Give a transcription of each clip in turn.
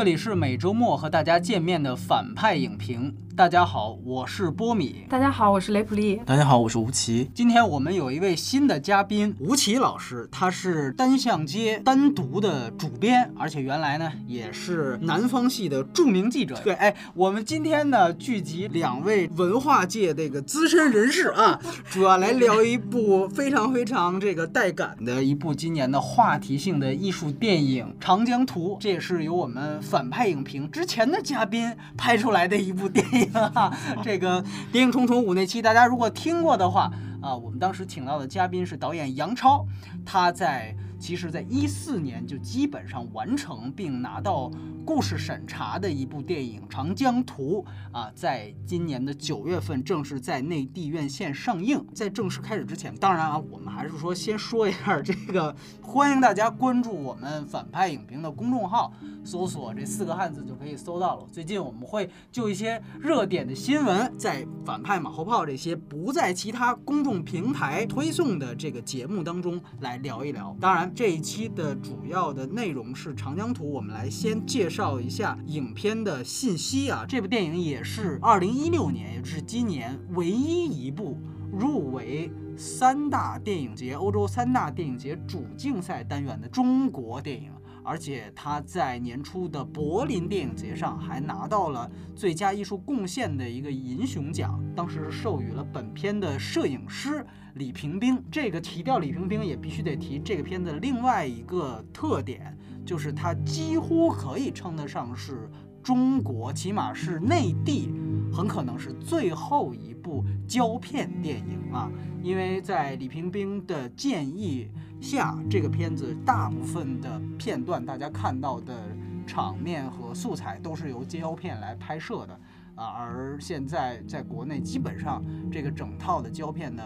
这里是每周末和大家见面的反派影评。大家好，我是波米。大家好，我是雷普利。大家好，我是吴奇。今天我们有一位新的嘉宾，吴奇老师，他是单向街单独的主编，而且原来呢也是南方系的著名记者。对，哎，我们今天呢聚集两位文化界这个资深人士啊，主要来聊一部非常非常这个带感的一部今年的话题性的艺术电影《长江图》，这也是由我们反派影评之前的嘉宾拍出来的一部电影。哈哈，这个《谍影重重五》那期，大家如果听过的话，啊，我们当时请到的嘉宾是导演杨超，他在。其实，在一四年就基本上完成并拿到故事审查的一部电影《长江图》啊，在今年的九月份正式在内地院线上映。在正式开始之前，当然啊，我们还是说先说一下这个，欢迎大家关注我们反派影评的公众号，搜索这四个汉字就可以搜到了。最近我们会就一些热点的新闻，在反派马后炮这些不在其他公众平台推送的这个节目当中来聊一聊。当然。这一期的主要的内容是《长江图》，我们来先介绍一下影片的信息啊。这部电影也是二零一六年，也就是今年唯一一部入围三大电影节、欧洲三大电影节主竞赛单元的中国电影。而且他在年初的柏林电影节上还拿到了最佳艺术贡献的一个银熊奖，当时是授予了本片的摄影师李平冰。这个提掉李平冰也必须得提这个片子另外一个特点，就是它几乎可以称得上是中国，起码是内地，很可能是最后一部胶片电影啊，因为在李平冰的建议。下这个片子大部分的片段，大家看到的场面和素材都是由胶片来拍摄的啊，而现在在国内基本上这个整套的胶片呢，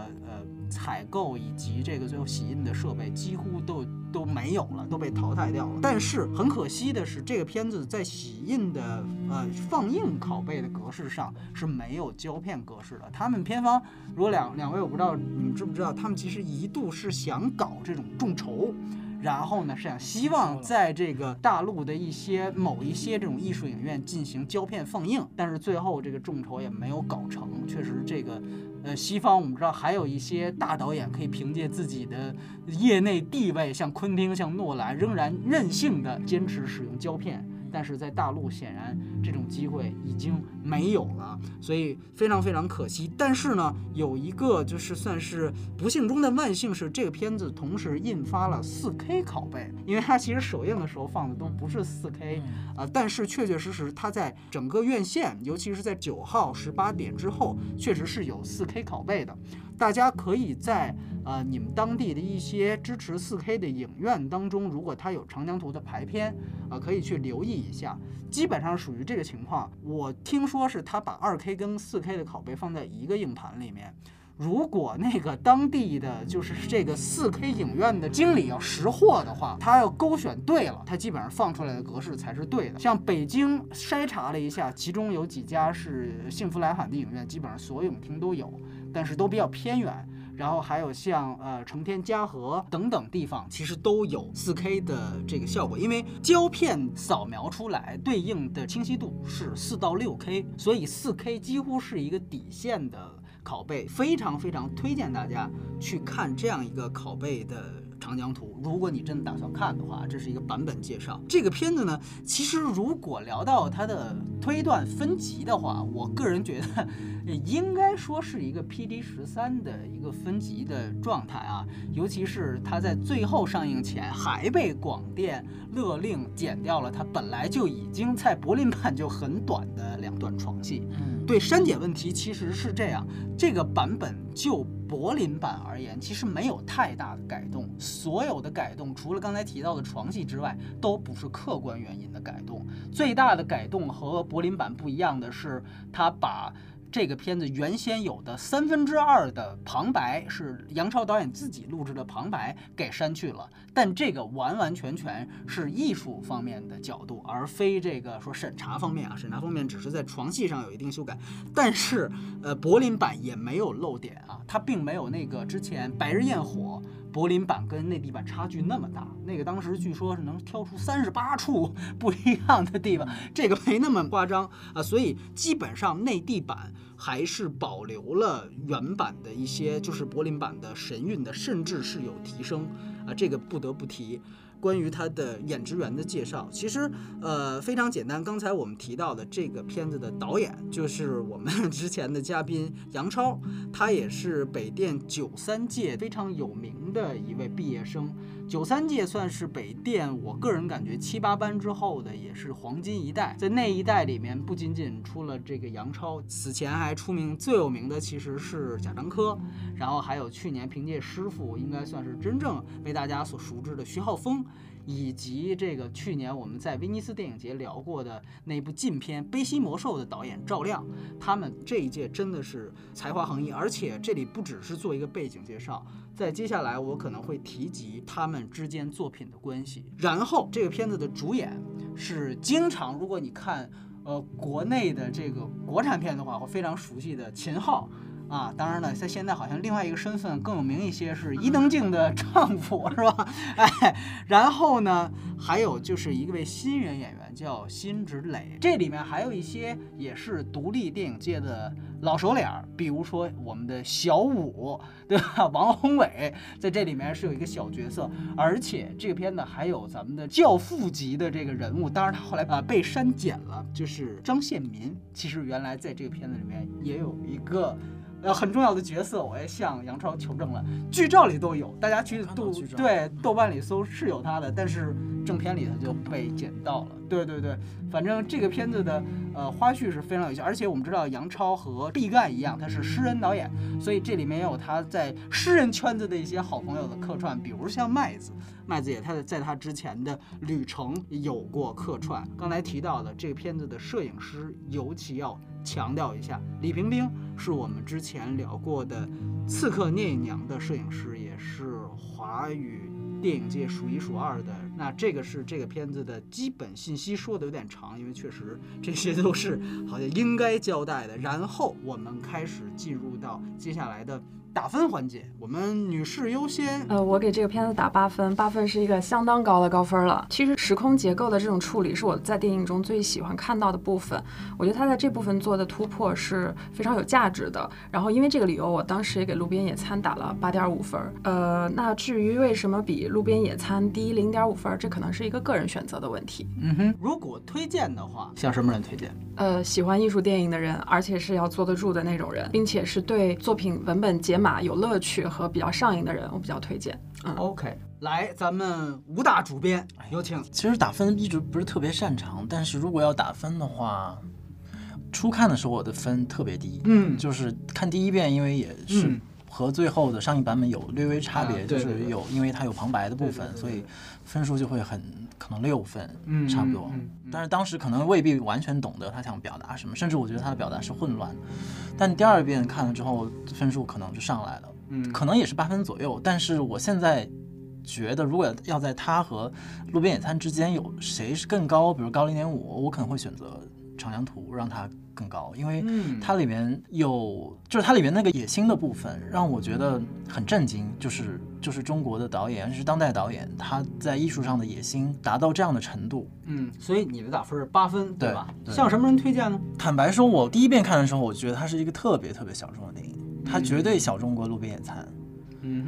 采购以及这个最后洗印的设备几乎都都没有了，都被淘汰掉了。但是很可惜的是，这个片子在洗印的呃放映拷贝的格式上是没有胶片格式的。他们片方，如果两两位我不知道你们知不知道，他们其实一度是想搞这种众筹，然后呢是想希望在这个大陆的一些某一些这种艺术影院进行胶片放映，但是最后这个众筹也没有搞成。确实这个。呃，西方我们知道还有一些大导演可以凭借自己的业内地位，像昆汀、像诺兰，仍然任性的坚持使用胶片。但是在大陆显然这种机会已经没有了，所以非常非常可惜。但是呢，有一个就是算是不幸中的万幸是，这个片子同时印发了 4K 拷贝，因为它其实首映的时候放的都不是 4K 啊，但是确确实实它在整个院线，尤其是在九号十八点之后，确实是有 4K 拷贝的。大家可以在呃你们当地的一些支持 4K 的影院当中，如果它有长江图的排片，啊，可以去留意一下。基本上属于这个情况。我听说是他把 2K 跟 4K 的拷贝放在一个硬盘里面。如果那个当地的就是这个 4K 影院的经理要识货的话，他要勾选对了，他基本上放出来的格式才是对的。像北京筛查了一下，其中有几家是幸福来罕的影院，基本上所有影厅都有。但是都比较偏远，然后还有像呃成天嘉禾等等地方，其实都有 4K 的这个效果，因为胶片扫描出来对应的清晰度是四到六 K，所以 4K 几乎是一个底线的拷贝，非常非常推荐大家去看这样一个拷贝的。长江图，如果你真的打算看的话，这是一个版本介绍。这个片子呢，其实如果聊到它的推断分级的话，我个人觉得应该说是一个 PD 十三的一个分级的状态啊。尤其是它在最后上映前还被广电勒令剪掉了它本来就已经在柏林版就很短的两段床戏。嗯，对删减问题其实是这样，这个版本就。柏林版而言，其实没有太大的改动。所有的改动，除了刚才提到的床戏之外，都不是客观原因的改动。最大的改动和柏林版不一样的是，它把。这个片子原先有的三分之二的旁白是杨超导演自己录制的旁白给删去了，但这个完完全全是艺术方面的角度，而非这个说审查方面啊。审查方面只是在床戏上有一定修改，但是呃，柏林版也没有漏点啊，它并没有那个之前《白日焰火》柏林版跟内地版差距那么大。那个当时据说是能挑出三十八处不一样的地方，这个没那么夸张啊。所以基本上内地版还是保留了原版的一些，就是柏林版的神韵的，甚至是有提升啊。这个不得不提。关于他的演职员的介绍，其实呃非常简单。刚才我们提到的这个片子的导演就是我们 之前的嘉宾杨超，他也是北电九三届非常有名的一位毕业生。九三届算是北电，我个人感觉七八班之后的也是黄金一代。在那一代里面，不仅仅出了这个杨超，此前还出名最有名的其实是贾樟柯，然后还有去年凭借《师傅》应该算是真正被大家所熟知的徐浩峰。以及这个去年我们在威尼斯电影节聊过的那部禁片《悲心魔兽》的导演赵亮，他们这一届真的是才华横溢，而且这里不只是做一个背景介绍，在接下来我可能会提及他们之间作品的关系。然后这个片子的主演是经常，如果你看呃国内的这个国产片的话，会非常熟悉的秦昊。啊，当然了，在现在好像另外一个身份更有名一些，是伊能静的丈夫，是吧？哎，然后呢，还有就是一位新人演员叫辛芷蕾，这里面还有一些也是独立电影界的老熟脸儿，比如说我们的小五，对吧？王宏伟在这里面是有一个小角色，而且这个片子还有咱们的教父级的这个人物，当然他后来啊被删减了，就是张献民，其实原来在这个片子里面也有一个。呃，很重要的角色，我也向杨超求证了，剧照里都有，大家去豆对豆瓣里搜是有他的，但是正片里他就被剪到了。对对对，反正这个片子的呃花絮是非常有趣，而且我们知道杨超和毕赣一样，他是诗人导演，所以这里面也有他在诗人圈子的一些好朋友的客串，比如像麦子，麦子也他在他之前的旅程有过客串。刚才提到的这个片子的摄影师，尤其要强调一下，李冰冰。是我们之前聊过的《刺客聂隐娘》的摄影师，也是华语电影界数一数二的。那这个是这个片子的基本信息，说的有点长，因为确实这些都是好像应该交代的。然后我们开始进入到接下来的。打分环节，我们女士优先。呃，我给这个片子打八分，八分是一个相当高的高分了。其实时空结构的这种处理是我在电影中最喜欢看到的部分。我觉得他在这部分做的突破是非常有价值的。然后因为这个理由，我当时也给《路边野餐》打了八点五分。呃，那至于为什么比《路边野餐》低零点五分，这可能是一个个人选择的问题。嗯哼，如果推荐的话，向什么人推荐？呃，喜欢艺术电影的人，而且是要坐得住的那种人，并且是对作品文本解。码有乐趣和比较上瘾的人，我比较推荐。嗯，OK，来，咱们武大主编有请。其实打分一直不是特别擅长，但是如果要打分的话，初看的时候我的分特别低。嗯，就是看第一遍，因为也是和最后的上映版本有略微差别，就是有因为它有旁白的部分，所以分数就会很可能六分，嗯，差不多。但是当时可能未必完全懂得他想表达什么，甚至我觉得他的表达是混乱。但第二遍看了之后，分数可能就上来了，嗯，可能也是八分左右。但是我现在觉得，如果要在他和路边野餐之间有谁是更高，比如高零点五，我可能会选择长江图，让他。更高，因为它里面有，就是它里面那个野心的部分，让我觉得很震惊。就是就是中国的导演，是当代导演，他在艺术上的野心达到这样的程度。嗯，所以你的打分是八分，对吧？向什么人推荐呢？坦白说，我第一遍看的时候，我觉得它是一个特别特别小众的电影，它绝对小众过《路边野餐》。嗯，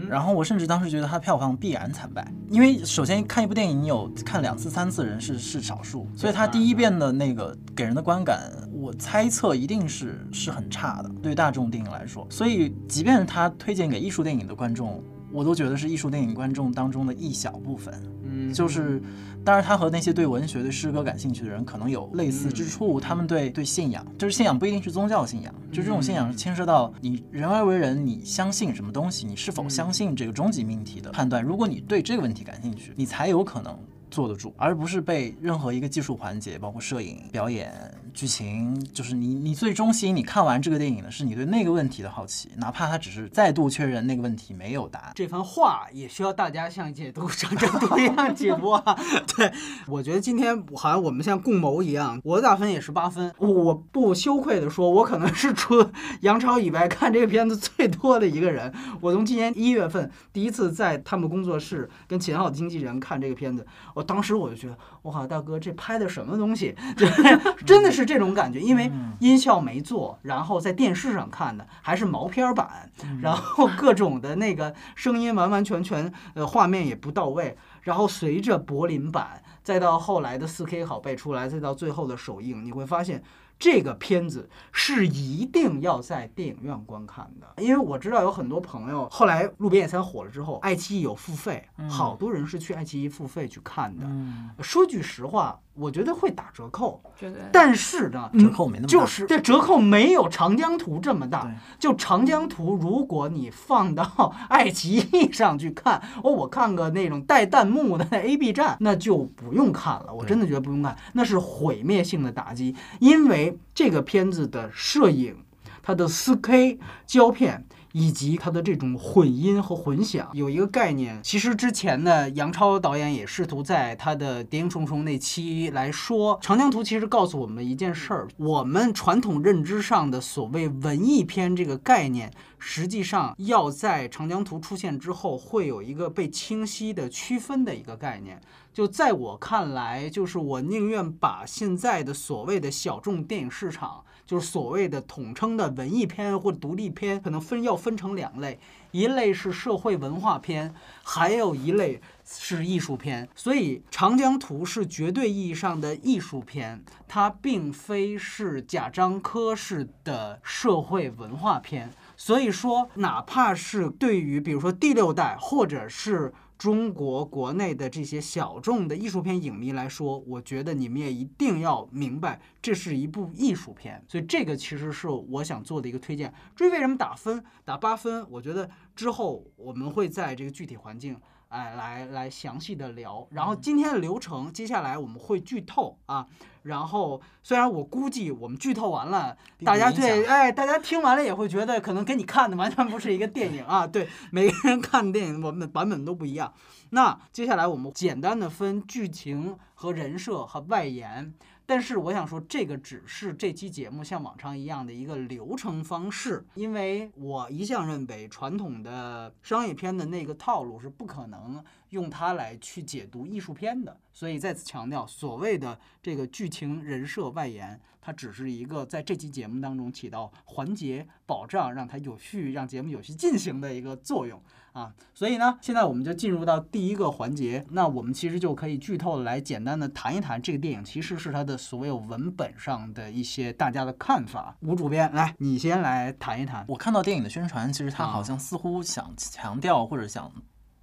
然后我甚至当时觉得它票房必然惨败，因为首先看一部电影，你有看两次、三次人是是少数，所以它第一遍的那个给人的观感，我猜测一定是是很差的，对大众电影来说。所以，即便是他推荐给艺术电影的观众，我都觉得是艺术电影观众当中的一小部分。嗯，就是。当然，他和那些对文学、对诗歌感兴趣的人可能有类似之处。他们对对信仰，就是信仰不一定是宗教信仰，就这种信仰是牵涉到你人而为人，你相信什么东西，你是否相信这个终极命题的判断。如果你对这个问题感兴趣，你才有可能坐得住，而不是被任何一个技术环节，包括摄影、表演、剧情，就是你你最终吸引你看完这个电影的是你对那个问题的好奇，哪怕他只是再度确认那个问题没有答案。这番话也需要大家像解读长征图一样解读啊。对，我觉得今天好像我们像共谋一样，我的打分也是八分，我不羞愧的说，我可能是除杨超以外看这个片子最多的一个人。我从今年一月份第一次在他们工作室跟秦昊经纪人看这个片子，我当时我就觉得，我靠，大哥这拍的什么东西？真的是这种感觉，因为音效没做，然后在电视上看的还是毛片版，然后各种的那个声音完完全全，呃，画面也不到位，然后随着柏林版，再到后来的 4K 拷贝出来，再到最后的首映，你会发现。这个片子是一定要在电影院观看的，因为我知道有很多朋友后来《路边野餐》火了之后，爱奇艺有付费，好多人是去爱奇艺付费去看的。说句实话。我觉得会打折扣，但是呢，折扣没那么大，就是这折扣没有长江图这么大。就长江图，如果你放到 爱奇艺上去看，哦，我看个那种带弹幕的 A B 站，那就不用看了。我真的觉得不用看，那是毁灭性的打击，因为这个片子的摄影，它的 4K 胶片。以及它的这种混音和混响，有一个概念。其实之前呢，杨超导演也试图在他的《谍影重重》那期来说，《长江图》其实告诉我们一件事儿：我们传统认知上的所谓文艺片这个概念，实际上要在《长江图》出现之后，会有一个被清晰的区分的一个概念。就在我看来，就是我宁愿把现在的所谓的小众电影市场。就是所谓的统称的文艺片或独立片，可能分要分成两类，一类是社会文化片，还有一类是艺术片。所以《长江图》是绝对意义上的艺术片，它并非是贾樟柯式的社会文化片。所以说，哪怕是对于比如说第六代或者是。中国国内的这些小众的艺术片影迷来说，我觉得你们也一定要明白，这是一部艺术片。所以这个其实是我想做的一个推荐。至于为什么打分打八分，我觉得之后我们会在这个具体环境。哎，来来详细的聊，然后今天的流程，接下来我们会剧透啊。然后虽然我估计我们剧透完了，大家对，哎，大家听完了也会觉得可能跟你看的完全不是一个电影啊。对，每个人看的电影我们的版本都不一样。那接下来我们简单的分剧情和人设和外延。但是我想说，这个只是这期节目像往常一样的一个流程方式，因为我一向认为传统的商业片的那个套路是不可能用它来去解读艺术片的。所以再次强调，所谓的这个剧情、人设、外延，它只是一个在这期节目当中起到环节保障，让它有序，让节目有序进行的一个作用。啊，所以呢，现在我们就进入到第一个环节，那我们其实就可以剧透来简单的谈一谈这个电影，其实是它的所有文本上的一些大家的看法。吴主编，来，你先来谈一谈。我看到电影的宣传，其实他好像似乎想强调或者想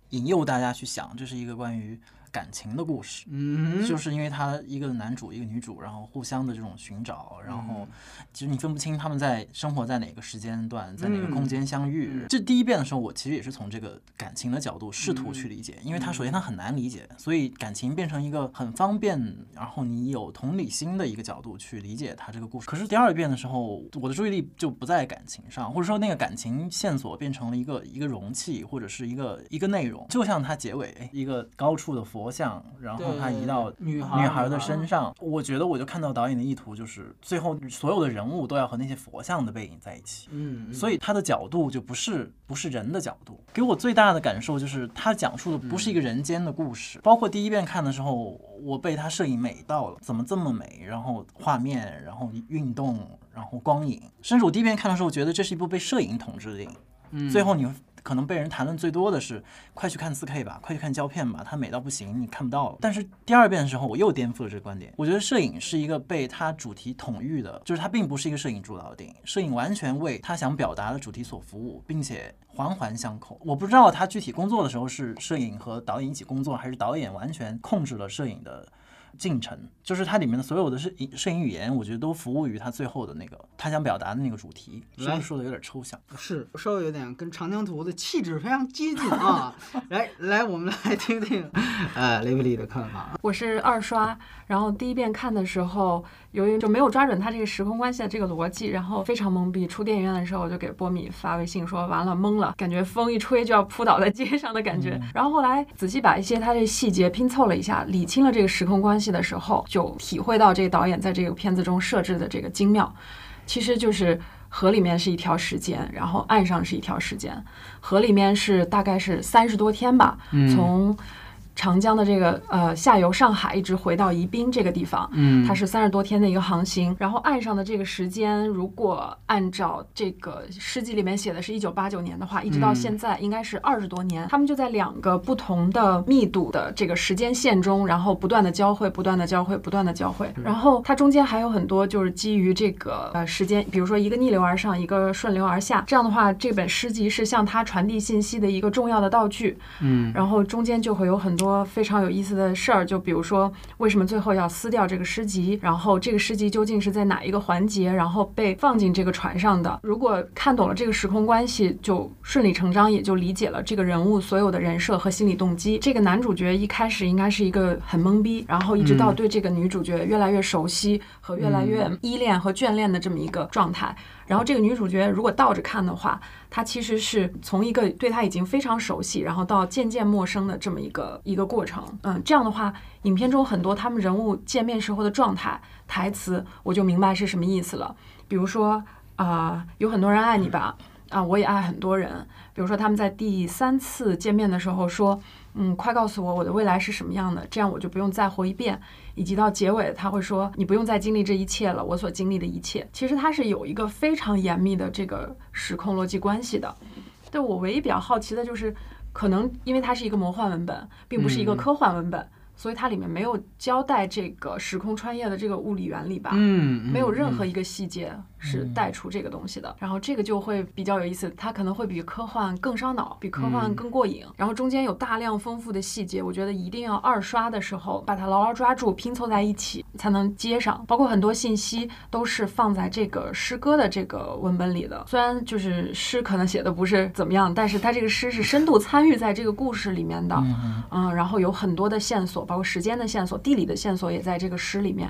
引诱大家去想，这是一个关于。感情的故事，嗯，就是因为他一个男主一个女主，然后互相的这种寻找，然后其实你分不清他们在生活在哪个时间段，在哪个空间相遇。这第一遍的时候，我其实也是从这个感情的角度试图去理解，因为他首先他很难理解，所以感情变成一个很方便，然后你有同理心的一个角度去理解他这个故事。可是第二遍的时候，我的注意力就不在感情上，或者说那个感情线索变成了一个一个容器或者是一个一个内容，就像他结尾一个高处的佛。佛像，然后他移到女孩的身上，我觉得我就看到导演的意图，就是最后所有的人物都要和那些佛像的背影在一起。嗯，所以他的角度就不是不是人的角度，给我最大的感受就是他讲述的不是一个人间的故事。包括第一遍看的时候，我被他摄影美到了，怎么这么美？然后画面，然后运动，然后光影，甚至我第一遍看的时候，觉得这是一部被摄影统治的电影。嗯，最后你。可能被人谈论最多的是，快去看 4K 吧，快去看胶片吧，它美到不行，你看不到了。但是第二遍的时候，我又颠覆了这个观点。我觉得摄影是一个被它主题统御的，就是它并不是一个摄影主导的电影，摄影完全为他想表达的主题所服务，并且环环相扣。我不知道他具体工作的时候是摄影和导演一起工作，还是导演完全控制了摄影的。进程，就是它里面的所有的摄摄影语言，我觉得都服务于它最后的那个他想表达的那个主题。虽然说的有点抽象？是，稍微有点跟长江图的气质非常接近啊。来来，我们来听听，呃，雷布利的看法。我是二刷，然后第一遍看的时候，由于就没有抓准他这个时空关系的这个逻辑，然后非常懵逼。出电影院的时候，我就给波米发微信说：“完了，懵了，感觉风一吹就要扑倒在街上的感觉。”然后后来仔细把一些他这细节拼凑了一下，理清了这个时空关系的时候，就体会到这个导演在这个片子中设置的这个精妙，其实就是河里面是一条时间，然后岸上是一条时间，河里面是大概是三十多天吧，从。长江的这个呃下游上海一直回到宜宾这个地方，嗯，它是三十多天的一个航行。然后岸上的这个时间，如果按照这个诗集里面写的是一九八九年的话，一直到现在应该是二十多年。他们就在两个不同的密度的这个时间线中，然后不断的交汇，不断的交汇，不断的交汇。然后它中间还有很多就是基于这个呃时间，比如说一个逆流而上，一个顺流而下。这样的话，这本诗集是向它传递信息的一个重要的道具。嗯，然后中间就会有很多。多非常有意思的事儿，就比如说为什么最后要撕掉这个诗集，然后这个诗集究竟是在哪一个环节，然后被放进这个船上的？如果看懂了这个时空关系，就顺理成章也就理解了这个人物所有的人设和心理动机。这个男主角一开始应该是一个很懵逼，然后一直到对这个女主角越来越熟悉和越来越依恋和眷恋的这么一个状态。然后这个女主角如果倒着看的话，她其实是从一个对她已经非常熟悉，然后到渐渐陌生的这么一个一个过程。嗯，这样的话，影片中很多他们人物见面时候的状态、台词，我就明白是什么意思了。比如说啊，有很多人爱你吧，啊，我也爱很多人。比如说他们在第三次见面的时候说，嗯，快告诉我我的未来是什么样的，这样我就不用再活一遍。以及到结尾，他会说：“你不用再经历这一切了，我所经历的一切。”其实它是有一个非常严密的这个时空逻辑关系的。对我唯一比较好奇的就是，可能因为它是一个魔幻文本，并不是一个科幻文本。所以它里面没有交代这个时空穿越的这个物理原理吧？嗯，没有任何一个细节是带出这个东西的。然后这个就会比较有意思，它可能会比科幻更烧脑，比科幻更过瘾。然后中间有大量丰富的细节，我觉得一定要二刷的时候把它牢牢抓住，拼凑在一起才能接上。包括很多信息都是放在这个诗歌的这个文本里的。虽然就是诗可能写的不是怎么样，但是它这个诗是深度参与在这个故事里面的。嗯，然后有很多的线索。包括时间的线索、地理的线索也在这个诗里面，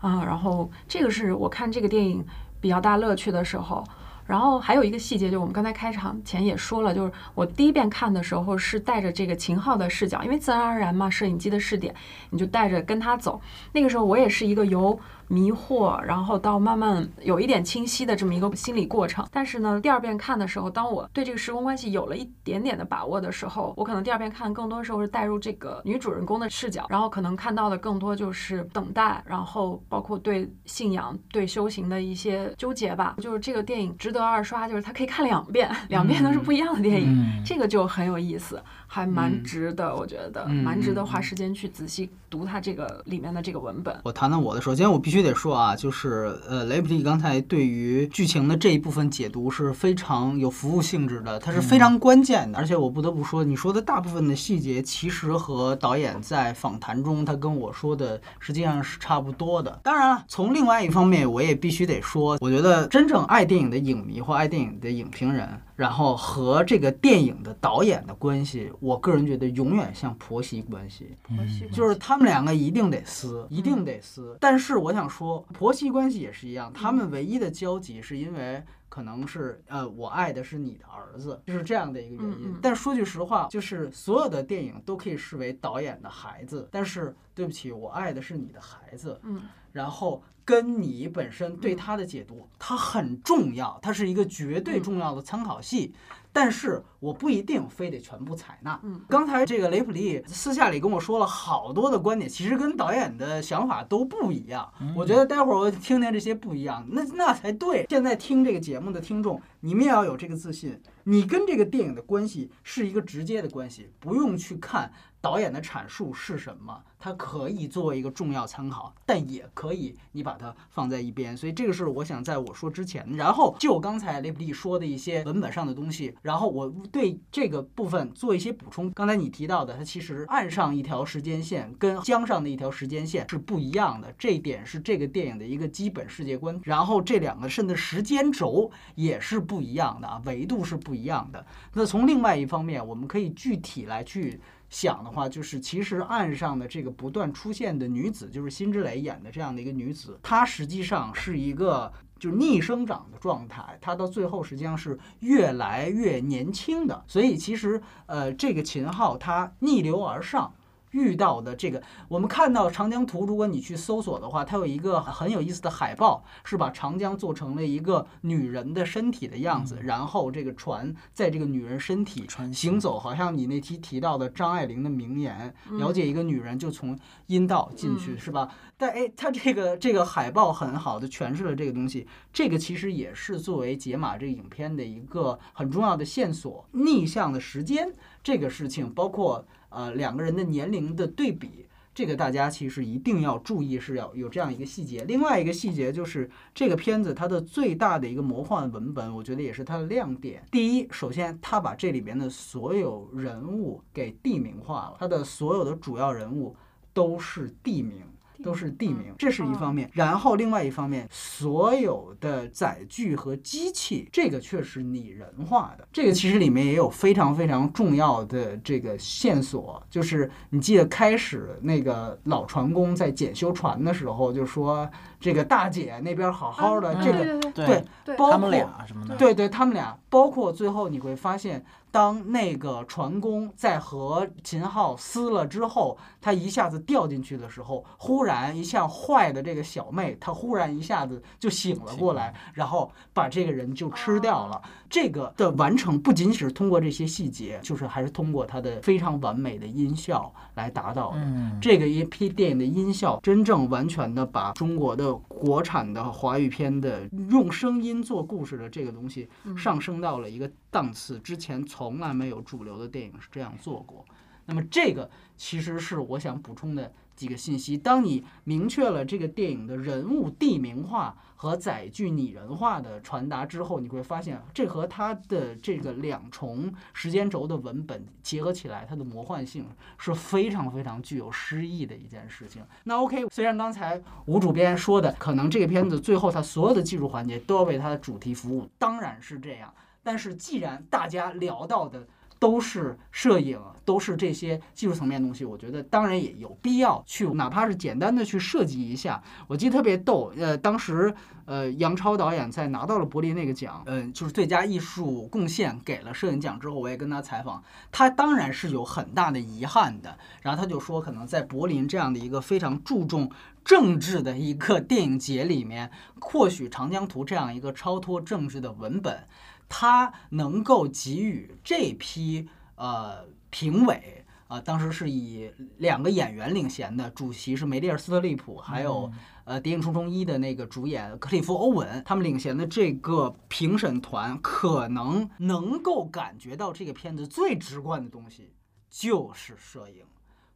啊，然后这个是我看这个电影比较大乐趣的时候。然后还有一个细节，就我们刚才开场前也说了，就是我第一遍看的时候是带着这个秦昊的视角，因为自然而然嘛，摄影机的视点，你就带着跟他走。那个时候我也是一个由。迷惑，然后到慢慢有一点清晰的这么一个心理过程。但是呢，第二遍看的时候，当我对这个时空关系有了一点点的把握的时候，我可能第二遍看更多时候是带入这个女主人公的视角，然后可能看到的更多就是等待，然后包括对信仰、对修行的一些纠结吧。就是这个电影值得二刷，就是它可以看两遍，两遍都是不一样的电影，这个就很有意思。还蛮值得，我觉得蛮值得花时间去仔细读它这个里面的这个文本。我谈谈我的，首先我必须得说啊，就是呃，雷普利刚才对于剧情的这一部分解读是非常有服务性质的，它是非常关键的。而且我不得不说，你说的大部分的细节其实和导演在访谈中他跟我说的实际上是差不多的。当然了，从另外一方面，我也必须得说，我觉得真正爱电影的影迷或爱电影的影评人。然后和这个电影的导演的关系，我个人觉得永远像婆媳关系，婆媳就是他们两个一定得撕，一定得撕。但是我想说，婆媳关系也是一样，他们唯一的交集是因为可能是呃，我爱的是你的儿子，就是这样的一个原因。但说句实话，就是所有的电影都可以视为导演的孩子，但是对不起，我爱的是你的孩子。嗯，然后。跟你本身对他的解读，它很重要，它是一个绝对重要的参考系。但是我不一定非得全部采纳。嗯，刚才这个雷普利私下里跟我说了好多的观点，其实跟导演的想法都不一样。我觉得待会儿我听听这些不一样，那那才对。现在听这个节目的听众，你们也要有这个自信，你跟这个电影的关系是一个直接的关系，不用去看。导演的阐述是什么？它可以作为一个重要参考，但也可以你把它放在一边。所以这个是我想在我说之前，然后就刚才雷普利说的一些文本上的东西，然后我对这个部分做一些补充。刚才你提到的，它其实岸上一条时间线跟江上的一条时间线是不一样的，这一点是这个电影的一个基本世界观。然后这两个甚至时间轴也是不一样的啊，维度是不一样的。那从另外一方面，我们可以具体来去。想的话，就是其实岸上的这个不断出现的女子，就是辛芷蕾演的这样的一个女子，她实际上是一个就逆生长的状态，她到最后实际上是越来越年轻的，所以其实呃，这个秦昊他逆流而上。遇到的这个，我们看到长江图，如果你去搜索的话，它有一个很有意思的海报，是把长江做成了一个女人的身体的样子，然后这个船在这个女人身体行走，好像你那期提到的张爱玲的名言，了解一个女人就从阴道进去，是吧？但哎，它这个这个海报很好的诠释了这个东西，这个其实也是作为解码这个影片的一个很重要的线索，逆向的时间这个事情，包括。呃，两个人的年龄的对比，这个大家其实一定要注意，是要有这样一个细节。另外一个细节就是这个片子它的最大的一个魔幻文本，我觉得也是它的亮点。第一，首先它把这里边的所有人物给地名化了，它的所有的主要人物都是地名。都是地名，这是一方面。然后另外一方面，所有的载具和机器，这个却是拟人化的。这个其实里面也有非常非常重要的这个线索，就是你记得开始那个老船工在检修船的时候就说。这个大姐那边好好的，这个对对，他们俩什么的，对对，他们俩，包括最后你会发现，当那个船工在和秦昊撕了之后，他一下子掉进去的时候，忽然一向坏的这个小妹，她忽然一下子就醒了过来，然后把这个人就吃掉了。这个的完成不仅仅是通过这些细节，就是还是通过它的非常完美的音效来达到的。这个一批电影的音效，真正完全的把中国的。国产的华语片的用声音做故事的这个东西上升到了一个档次，之前从来没有主流的电影是这样做过。那么这个其实是我想补充的。几个信息，当你明确了这个电影的人物地名化和载具拟人化的传达之后，你会发现这和它的这个两重时间轴的文本结合起来，它的魔幻性是非常非常具有诗意的一件事情。那 OK，虽然刚才吴主编说的，可能这个片子最后它所有的技术环节都要为它的主题服务，当然是这样。但是既然大家聊到的，都是摄影，都是这些技术层面的东西。我觉得当然也有必要去，哪怕是简单的去设计一下。我记得特别逗，呃，当时呃杨超导演在拿到了柏林那个奖，嗯，就是最佳艺术贡献给了摄影奖之后，我也跟他采访，他当然是有很大的遗憾的。然后他就说，可能在柏林这样的一个非常注重政治的一个电影节里面，或许《长江图》这样一个超脱政治的文本。他能够给予这批呃评委啊，当时是以两个演员领衔的，主席是梅丽尔·斯特利普，还有呃《谍影重重一》的那个主演克里夫·欧文，他们领衔的这个评审团，可能能够感觉到这个片子最直观的东西就是摄影，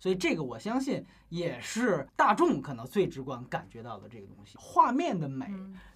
所以这个我相信也是大众可能最直观感觉到的这个东西，画面的美，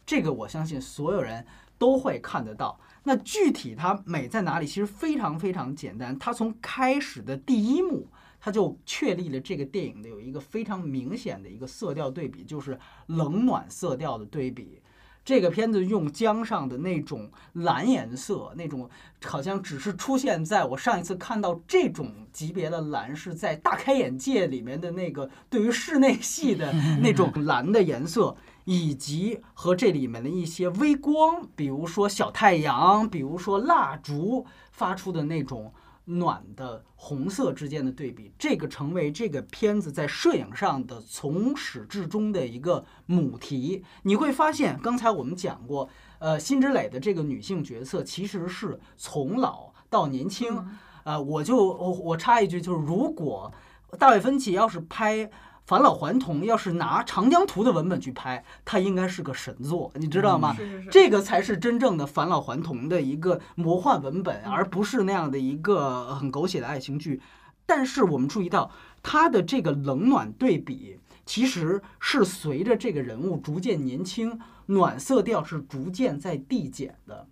这个我相信所有人都会看得到。那具体它美在哪里？其实非常非常简单。它从开始的第一幕，它就确立了这个电影的有一个非常明显的一个色调对比，就是冷暖色调的对比。这个片子用江上的那种蓝颜色，那种好像只是出现在我上一次看到这种级别的蓝，是在《大开眼界》里面的那个对于室内戏的 那种蓝的颜色。以及和这里面的一些微光，比如说小太阳，比如说蜡烛发出的那种暖的红色之间的对比，这个成为这个片子在摄影上的从始至终的一个母题。你会发现，刚才我们讲过，呃，辛芷蕾的这个女性角色其实是从老到年轻。呃，我就我我插一句，就是如果大卫芬奇要是拍。返老还童要是拿《长江图》的文本去拍，它应该是个神作，你知道吗？这个才是真正的返老还童的一个魔幻文本，而不是那样的一个很狗血的爱情剧。但是我们注意到，它的这个冷暖对比，其实是随着这个人物逐渐年轻，暖色调是逐渐在递减的。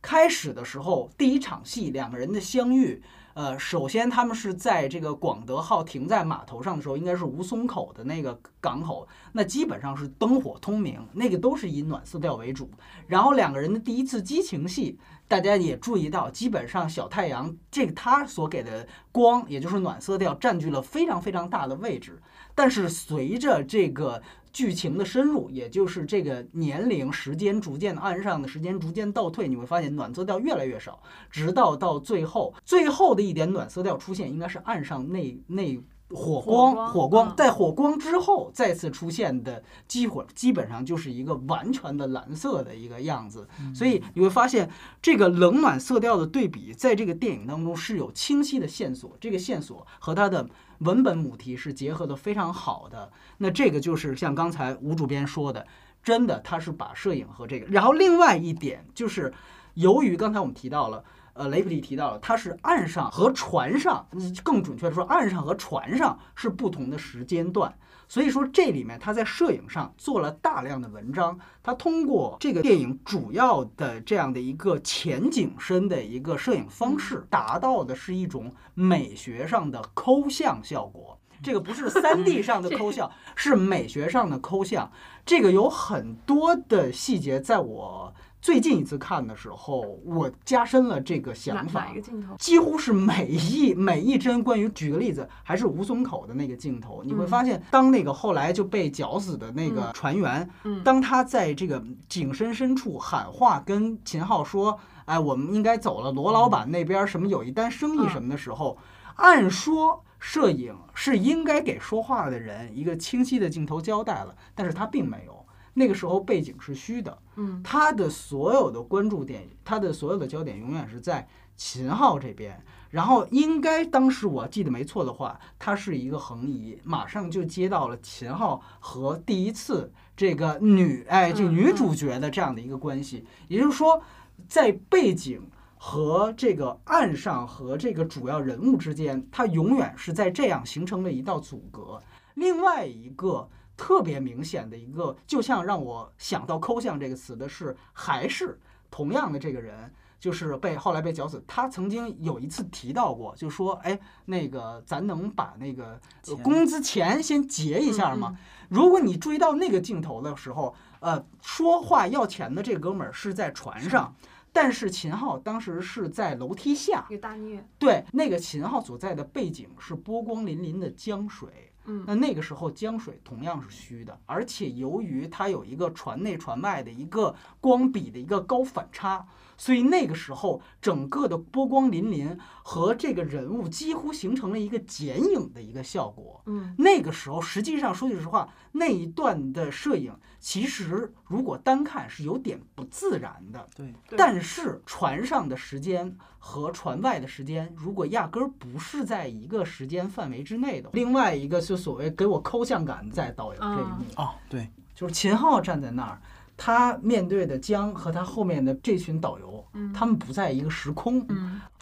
开始的时候第一场戏两个人的相遇。呃，首先他们是在这个广德号停在码头上的时候，应该是吴淞口的那个港口，那基本上是灯火通明，那个都是以暖色调为主。然后两个人的第一次激情戏，大家也注意到，基本上小太阳这个他所给的光，也就是暖色调，占据了非常非常大的位置。但是随着这个。剧情的深入，也就是这个年龄时间逐渐岸上的时间逐渐倒退，你会发现暖色调越来越少，直到到最后，最后的一点暖色调出现，应该是岸上那那火光，火光在火光之后再次出现的机火，基本上就是一个完全的蓝色的一个样子。所以你会发现，这个冷暖色调的对比，在这个电影当中是有清晰的线索，这个线索和它的。文本母题是结合的非常好的，那这个就是像刚才吴主编说的，真的他是把摄影和这个，然后另外一点就是，由于刚才我们提到了，呃，雷普利提到了，它是岸上和船上，更准确的说，岸上和船上是不同的时间段。所以说，这里面他在摄影上做了大量的文章。他通过这个电影主要的这样的一个前景深的一个摄影方式，达到的是一种美学上的抠像效果。这个不是三 D 上的 抠像，是美学上的抠像。这个有很多的细节，在我。最近一次看的时候，我加深了这个想法。哪个镜头？几乎是每一每一帧。关于举个例子，还是吴淞口的那个镜头，你会发现，当那个后来就被绞死的那个船员，当他在这个井深深处喊话，跟秦昊说：“哎，我们应该走了。”罗老板那边什么有一单生意什么的时候，按说摄影是应该给说话的人一个清晰的镜头交代了，但是他并没有。那个时候背景是虚的，嗯，他的所有的关注点，他的所有的焦点永远是在秦昊这边。然后应该当时我记得没错的话，他是一个横移，马上就接到了秦昊和第一次这个女哎这个女主角的这样的一个关系。也就是说，在背景和这个岸上和这个主要人物之间，他永远是在这样形成了一道阻隔。另外一个。特别明显的一个，就像让我想到“抠像”这个词的是，还是同样的这个人，就是被后来被绞死。他曾经有一次提到过，就说：“哎，那个咱能把那个工资钱先结一下吗？”如果你注意到那个镜头的时候，呃，说话要钱的这哥们儿是在船上，但是秦昊当时是在楼梯下。有大虐。对，那个秦昊所在的背景是波光粼粼的江水。嗯，那那个时候江水同样是虚的，而且由于它有一个船内船外的一个光比的一个高反差，所以那个时候整个的波光粼粼和这个人物几乎形成了一个剪影的一个效果。嗯，那个时候实际上说句实话，那一段的摄影其实如果单看是有点不自然的。对，但是船上的时间。和船外的时间，如果压根儿不是在一个时间范围之内的，另外一个就所谓给我抠像感在导游这一幕哦，对，就是秦昊站在那儿，他面对的江和他后面的这群导游，他们不在一个时空，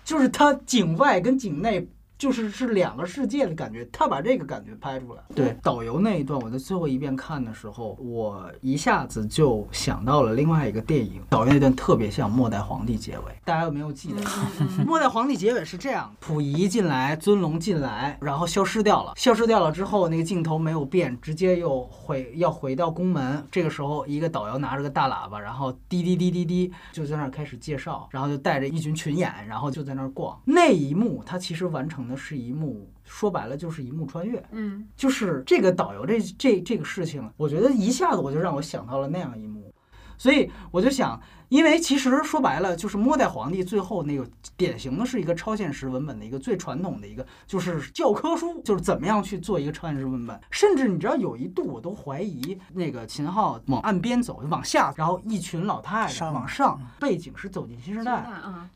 就是他景外跟景内。就是是两个世界的感觉，他把这个感觉拍出来。对导游那一段，我在最后一遍看的时候，我一下子就想到了另外一个电影。导游那段特别像《末代皇帝》结尾，大家有没有记得？《末代皇帝》结尾是这样：溥仪进来，尊龙进来，然后消失掉了。消失掉了之后，那个镜头没有变，直接又回要回到宫门。这个时候，一个导游拿着个大喇叭，然后滴滴滴滴滴就在那儿开始介绍，然后就带着一群群演，然后就在那儿逛。那一幕，他其实完成。那是一幕，说白了就是一幕穿越，嗯，就是这个导游这这这个事情，我觉得一下子我就让我想到了那样一幕，所以我就想。因为其实说白了，就是末代皇帝最后那个典型的是一个超现实文本的一个最传统的一个，就是教科书，就是怎么样去做一个超现实文本。甚至你知道，有一度我都怀疑那个秦昊往岸边走，往下，然后一群老太太往上，背景是走进新时代。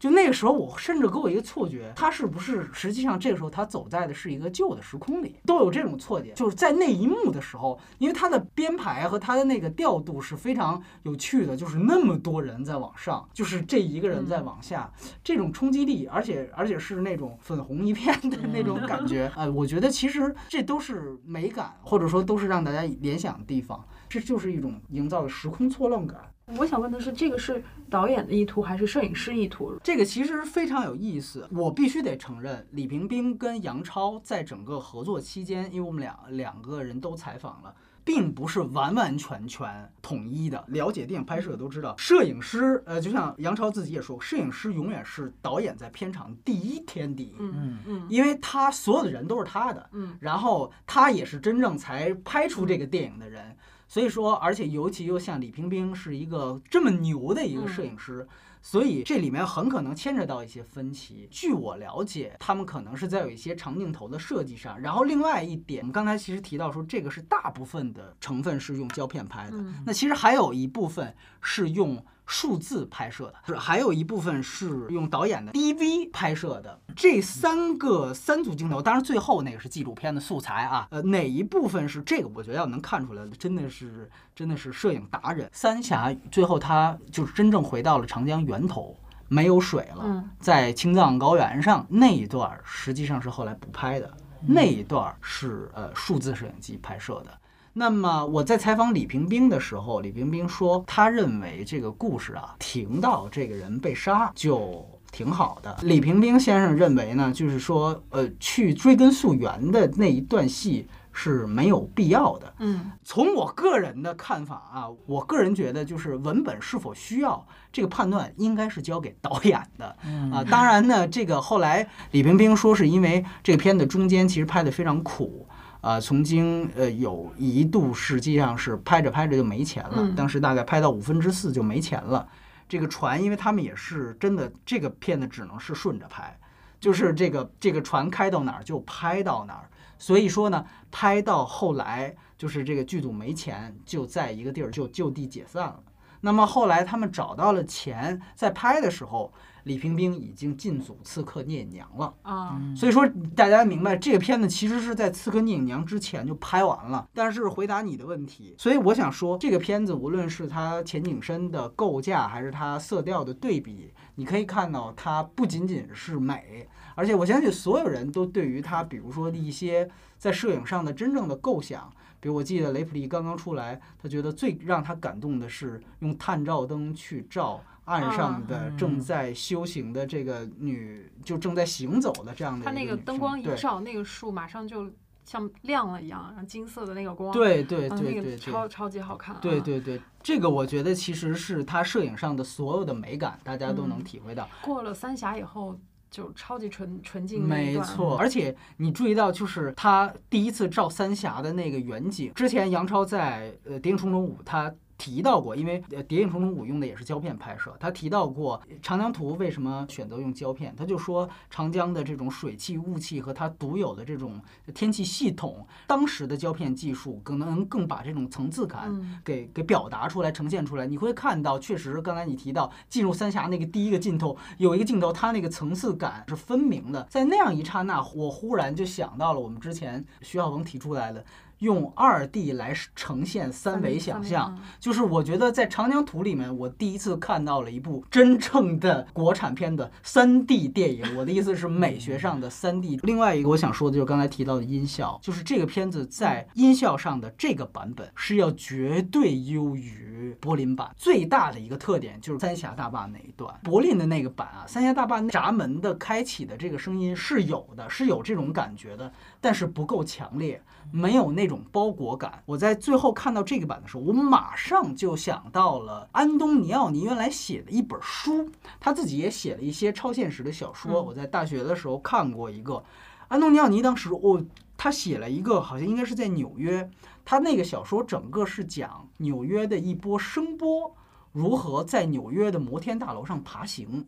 就那个时候，我甚至给我一个错觉，他是不是实际上这个时候他走在的是一个旧的时空里，都有这种错觉。就是在那一幕的时候，因为他的编排和他的那个调度是非常有趣的，就是那么多人。在往上，就是这一个人在往下，这种冲击力，而且而且是那种粉红一片的那种感觉，呃，我觉得其实这都是美感，或者说都是让大家联想的地方，这就是一种营造的时空错乱感。我想问的是，这个是导演的意图还是摄影师意图？这个其实非常有意思。我必须得承认，李冰冰跟杨超在整个合作期间，因为我们两两个人都采访了，并不是完完全全统一的。了解电影拍摄都知道，摄影师，呃，就像杨超自己也说，摄影师永远是导演在片场第一天敌。嗯嗯，因为他所有的人都是他的，嗯，然后他也是真正才拍出这个电影的人。所以说，而且尤其又像李冰冰是一个这么牛的一个摄影师，所以这里面很可能牵扯到一些分歧。据我了解，他们可能是在有一些长镜头的设计上。然后另外一点，我们刚才其实提到说，这个是大部分的成分是用胶片拍的，那其实还有一部分是用。数字拍摄的，是还有一部分是用导演的 DV 拍摄的。这三个三组镜头，当然最后那个是纪录片的素材啊。呃，哪一部分是这个？我觉得要能看出来的，真的是真的是摄影达人。三峡最后他就是真正回到了长江源头，没有水了，在青藏高原上那一段实际上是后来补拍的，那一段是呃数字摄影机拍摄的。那么我在采访李冰冰的时候，李冰冰说，他认为这个故事啊，停到这个人被杀就挺好的。李平冰先生认为呢，就是说，呃，去追根溯源的那一段戏是没有必要的。嗯，从我个人的看法啊，我个人觉得，就是文本是否需要这个判断，应该是交给导演的。啊，当然呢，这个后来李平冰说，是因为这个片子中间其实拍的非常苦。啊，曾经呃有一度实际上是拍着拍着就没钱了，当时大概拍到五分之四就没钱了。这个船，因为他们也是真的，这个片子只能是顺着拍，就是这个这个船开到哪儿就拍到哪儿。所以说呢，拍到后来就是这个剧组没钱，就在一个地儿就就地解散了。那么后来他们找到了钱，在拍的时候。李冰冰已经进组《刺客聂隐娘》了啊，所以说大家明白这个片子其实是在《刺客聂隐娘》之前就拍完了。但是回答你的问题，所以我想说，这个片子无论是它前景深的构架，还是它色调的对比，你可以看到它不仅仅是美，而且我相信所有人都对于它，比如说一些在摄影上的真正的构想，比如我记得雷普利刚刚出来，他觉得最让他感动的是用探照灯去照。岸上的正在修行的这个女，就正在行走的这样的。它那个灯光一照，那个树马上就像亮了一样，然后金色的那个光。对对对对，超超级好看。对对对，这个我觉得其实是他摄影上的所有的美感，大家都能体会到。过了三峡以后，就超级纯纯净。没错，而且你注意到，就是他第一次照三峡的那个远景，之前杨超在呃《谍影重重五》他。提到过，因为《谍影重重五》用的也是胶片拍摄，他提到过长江图为什么选择用胶片，他就说长江的这种水汽、雾气和它独有的这种天气系统，当时的胶片技术可能更把这种层次感给给表达出来、呈现出来。你会看到，确实刚才你提到进入三峡那个第一个镜头，有一个镜头，它那个层次感是分明的。在那样一刹那，我忽然就想到了我们之前徐小鹏提出来的。用二 D 来呈现三维想象，就是我觉得在《长江图》里面，我第一次看到了一部真正的国产片的三 D 电影。我的意思是美学上的三 D。另外一个我想说的就是刚才提到的音效，就是这个片子在音效上的这个版本是要绝对优于柏林版。最大的一个特点就是三峡大坝那一段，柏林的那个版啊，三峡大坝闸门的开启的这个声音是有的，是有这种感觉的，但是不够强烈。没有那种包裹感。我在最后看到这个版的时候，我马上就想到了安东尼奥尼原来写的一本书，他自己也写了一些超现实的小说。我在大学的时候看过一个，安东尼奥尼当时哦，他写了一个，好像应该是在纽约，他那个小说整个是讲纽约的一波声波如何在纽约的摩天大楼上爬行。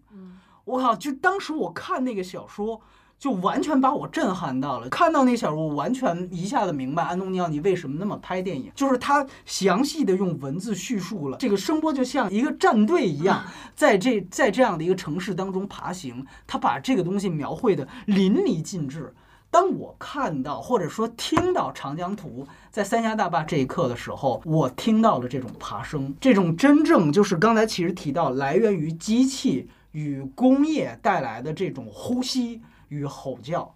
我靠！就当时我看那个小说。就完全把我震撼到了，看到那小说，我完全一下子明白安东尼奥尼为什么那么拍电影，就是他详细的用文字叙述了这个声波，就像一个战队一样，在这在这样的一个城市当中爬行，他把这个东西描绘的淋漓尽致。当我看到或者说听到《长江图》在三峡大坝这一刻的时候，我听到了这种爬升，这种真正就是刚才其实提到来源于机器与工业带来的这种呼吸。与吼叫，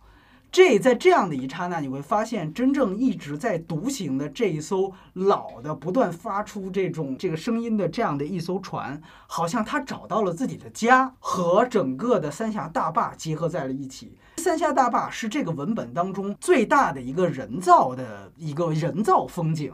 这在这样的一刹那，你会发现，真正一直在独行的这一艘老的、不断发出这种这个声音的这样的一艘船，好像它找到了自己的家，和整个的三峡大坝结合在了一起。三峡大坝是这个文本当中最大的一个人造的一个人造风景，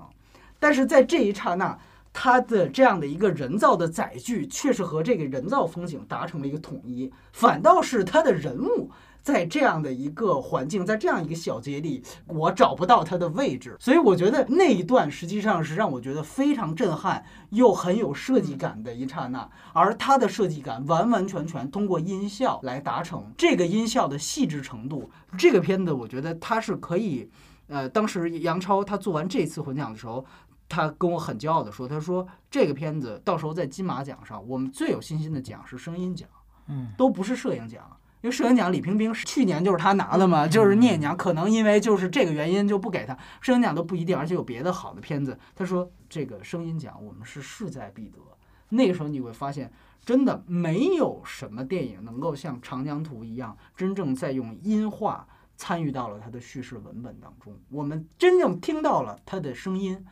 但是在这一刹那，它的这样的一个人造的载具，却是和这个人造风景达成了一个统一，反倒是它的人物。在这样的一个环境，在这样一个小节里，我找不到它的位置，所以我觉得那一段实际上是让我觉得非常震撼又很有设计感的一刹那，而它的设计感完完全全通过音效来达成。这个音效的细致程度，这个片子我觉得它是可以，呃，当时杨超他做完这次混响的时候，他跟我很骄傲的说，他说这个片子到时候在金马奖上，我们最有信心的奖是声音奖，嗯，都不是摄影奖。因为摄影奖李冰冰去年就是他拿的嘛，就是聂娘可能因为就是这个原因就不给他摄影奖都不一定，而且有别的好的片子。他说这个声音奖我们是势在必得。那个时候你会发现，真的没有什么电影能够像《长江图》一样，真正在用音画参与到了它的叙事文本当中。我们真正听到了它的声音，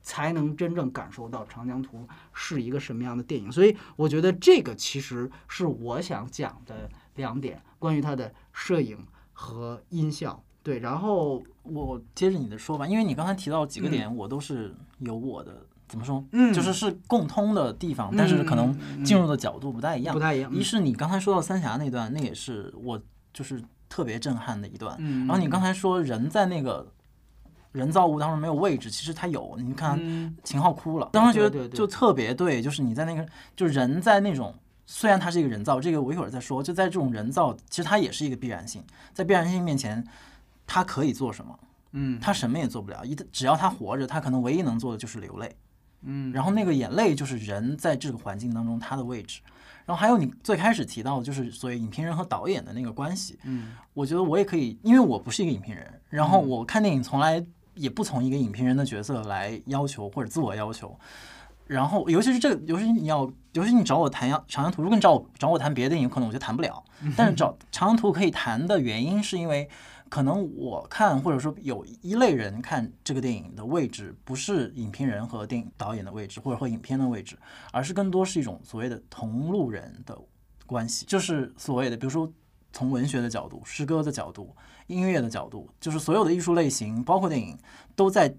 才能真正感受到《长江图》是一个什么样的电影。所以我觉得这个其实是我想讲的。两点关于它的摄影和音效，对，然后我接着你的说吧，因为你刚才提到几个点，我都是有我的怎么说，嗯，就是是共通的地方，但是可能进入的角度不太一样，不太一样。一是你刚才说到三峡那段，那也是我就是特别震撼的一段。嗯，然后你刚才说人在那个人造物当中没有位置，其实它有，你看秦昊哭了，当时觉得就特别对，就是你在那个，就人在那种。虽然它是一个人造，这个我一会儿再说。就在这种人造，其实它也是一个必然性，在必然性面前，它可以做什么？嗯，它什么也做不了。一，只要它活着，它可能唯一能做的就是流泪。嗯，然后那个眼泪就是人在这个环境当中它的位置。然后还有你最开始提到的就是所谓影评人和导演的那个关系。嗯，我觉得我也可以，因为我不是一个影评人，然后我看电影从来也不从一个影评人的角色来要求或者自我要求。然后，尤其是这个，尤其你要，尤其你找我谈《长江图》，如果你找我找我谈别的电影，可能我就谈不了。但是找《长江图》可以谈的原因，是因为可能我看，或者说有一类人看这个电影的位置，不是影评人和电影导演的位置，或者和影片的位置，而是更多是一种所谓的同路人的关系，就是所谓的，比如说从文学的角度、诗歌的角度、音乐的角度，就是所有的艺术类型，包括电影，都在。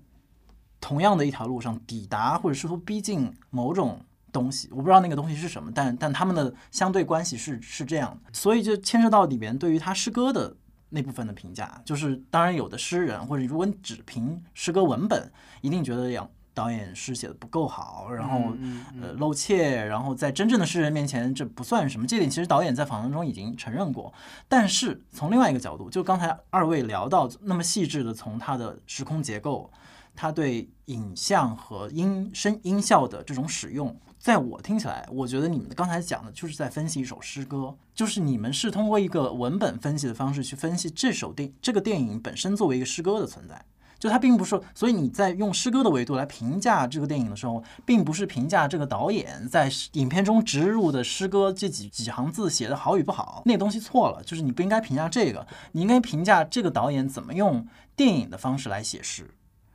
同样的一条路上抵达或者试图逼近某种东西，我不知道那个东西是什么，但但他们的相对关系是是这样的，所以就牵涉到里边对于他诗歌的那部分的评价，就是当然有的诗人或者如果你只凭诗歌文本，一定觉得杨导演诗写的不够好，然后呃露怯，然后在真正的诗人面前这不算什么，这点其实导演在访谈中已经承认过。但是从另外一个角度，就刚才二位聊到那么细致的从他的时空结构。他对影像和音声音效的这种使用，在我听起来，我觉得你们刚才讲的就是在分析一首诗歌，就是你们是通过一个文本分析的方式去分析这首电这个电影本身作为一个诗歌的存在，就它并不是，所以你在用诗歌的维度来评价这个电影的时候，并不是评价这个导演在影片中植入的诗歌这几几行字写的好与不好，那东西错了，就是你不应该评价这个，你应该评价这个导演怎么用电影的方式来写诗。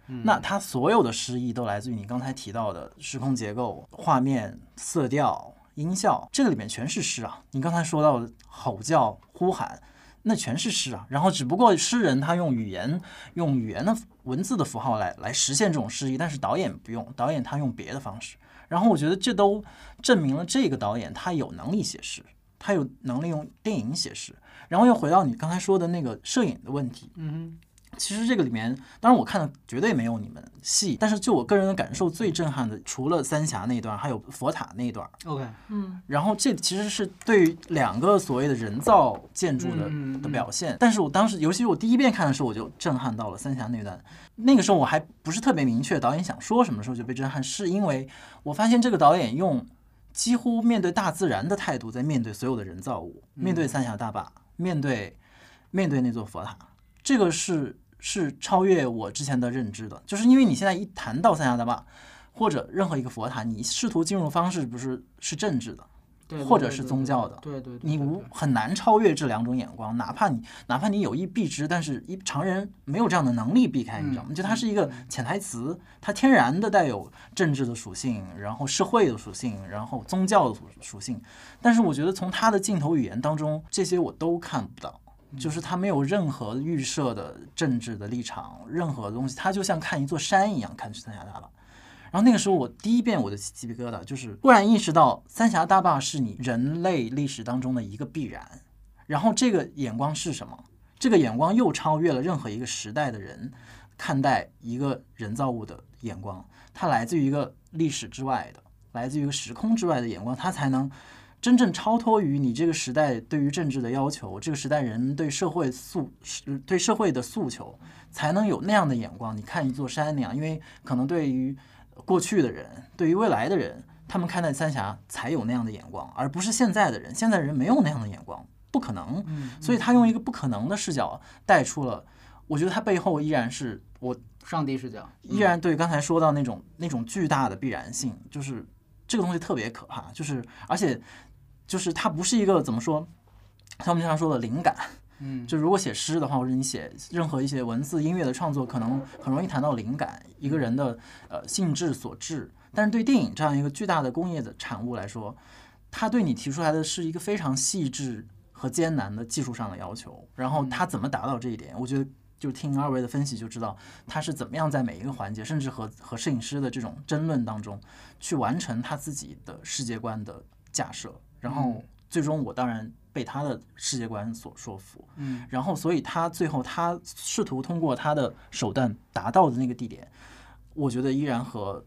那他所有的诗意都来自于你刚才提到的时空结构、画面、色调、音效，这个里面全是诗啊。你刚才说到吼叫、呼喊，那全是诗啊。然后只不过诗人他用语言、用语言的文字的符号来来实现这种诗意，但是导演不用，导演他用别的方式。然后我觉得这都证明了这个导演他有能力写诗，他有能力用电影写诗。然后又回到你刚才说的那个摄影的问题，嗯。其实这个里面，当然我看的绝对没有你们细，但是就我个人的感受，最震撼的除了三峡那一段，还有佛塔那一段。OK，嗯，然后这其实是对于两个所谓的人造建筑的的表现。但是我当时，尤其是我第一遍看的时候，我就震撼到了三峡那段。那个时候我还不是特别明确导演想说什么，时候就被震撼，是因为我发现这个导演用几乎面对大自然的态度在面对所有的人造物，面对三峡大坝，面对面对那座佛塔，这个是。是超越我之前的认知的，就是因为你现在一谈到三峡大坝或者任何一个佛塔，你试图进入方式不是是政治的，或者是宗教的，对对，你无很难超越这两种眼光，哪怕你哪怕你有意避之，但是一常人没有这样的能力避开，你知道吗？就它是一个潜台词，它天然的带有政治的属性，然后社会的属性，然后宗教的属属性。但是我觉得从他的镜头语言当中，这些我都看不到，就是他没有任何预设的政治的立场，任何东西，他就像看一座山一样看三峡大坝。然后那个时候，我第一遍我的鸡皮疙瘩就是突然意识到，三峡大坝是你人类历史当中的一个必然。然后这个眼光是什么？这个眼光又超越了任何一个时代的人看待一个人造物的眼光，它来自于一个历史之外的，来自于一个时空之外的眼光，它才能真正超脱于你这个时代对于政治的要求，这个时代人对社会诉对社会的诉求，才能有那样的眼光。你看一座山那样，因为可能对于过去的人对于未来的人，他们看待三峡才有那样的眼光，而不是现在的人。现在人没有那样的眼光，不可能。所以他用一个不可能的视角带出了，我觉得他背后依然是我上帝视角，依然对刚才说到那种那种巨大的必然性，就是这个东西特别可怕，就是而且就是它不是一个怎么说，像我们经常说的灵感。嗯，就如果写诗的话，或者你写任何一些文字、音乐的创作，可能很容易谈到灵感，一个人的呃性质所致。但是对电影这样一个巨大的工业的产物来说，它对你提出来的是一个非常细致和艰难的技术上的要求。然后它怎么达到这一点？我觉得就听二位的分析就知道，他是怎么样在每一个环节，甚至和和摄影师的这种争论当中，去完成他自己的世界观的架设。然后最终，我当然。被他的世界观所说服，嗯，然后所以他最后他试图通过他的手段达到的那个地点，我觉得依然和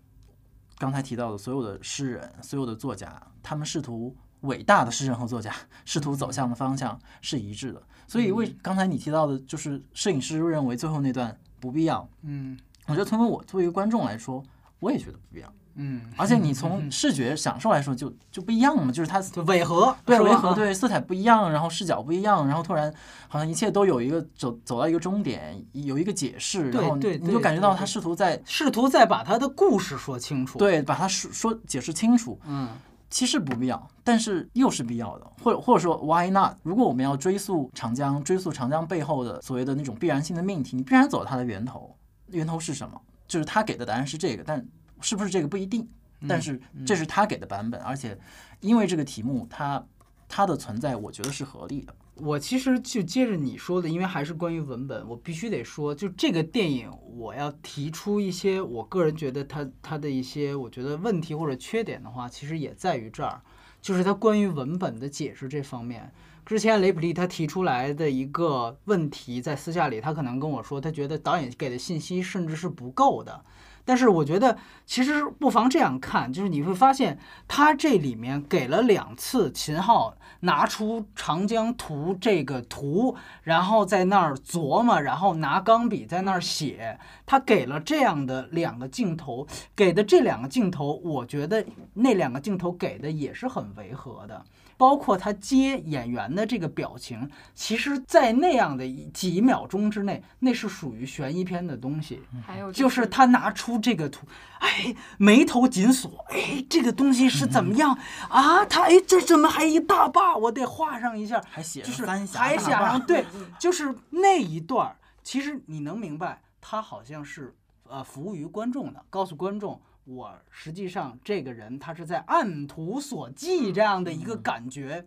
刚才提到的所有的诗人、所有的作家，他们试图伟大的诗人和作家 试图走向的方向是一致的。所以为刚才你提到的，就是摄影师认为最后那段不必要，嗯，我觉得从我作为一个观众来说，我也觉得不必要。嗯，而且你从视觉享受来说，就就不一样嘛，就是它违和，对违和，对色彩不一样，然后视角不一样，然后突然好像一切都有一个走走到一个终点，有一个解释，然后你就感觉到他试图在试图在把他的故事说清楚，对，把它说说解释清楚。嗯，其实不必要，但是又是必要的，或者或者说 why not？如果我们要追溯长江，追溯长江背后的所谓的那种必然性的命题，你必然走它的源头，源头是什么？就是他给的答案是这个，但是不是这个不一定。但是这是他给的版本，而且因为这个题目，它它的存在，我觉得是合理的。我其实就接着你说的，因为还是关于文本，我必须得说，就这个电影，我要提出一些我个人觉得它它的一些我觉得问题或者缺点的话，其实也在于这儿，就是它关于文本的解释这方面。之前雷普利他提出来的一个问题，在私下里，他可能跟我说，他觉得导演给的信息甚至是不够的。但是我觉得，其实不妨这样看，就是你会发现，他这里面给了两次秦昊拿出《长江图》这个图，然后在那儿琢磨，然后拿钢笔在那儿写，他给了这样的两个镜头，给的这两个镜头，我觉得那两个镜头给的也是很违和的。包括他接演员的这个表情，其实，在那样的几秒钟之内，那是属于悬疑片的东西。还有就是他拿出这个图，哎，眉头紧锁，哎，这个东西是怎么样啊？他哎，这怎么还一大坝？我得画上一下，还写就是三峡还写上对，就是那一段其实你能明白，他好像是呃服务于观众的，告诉观众。我实际上这个人他是在按图索骥这样的一个感觉，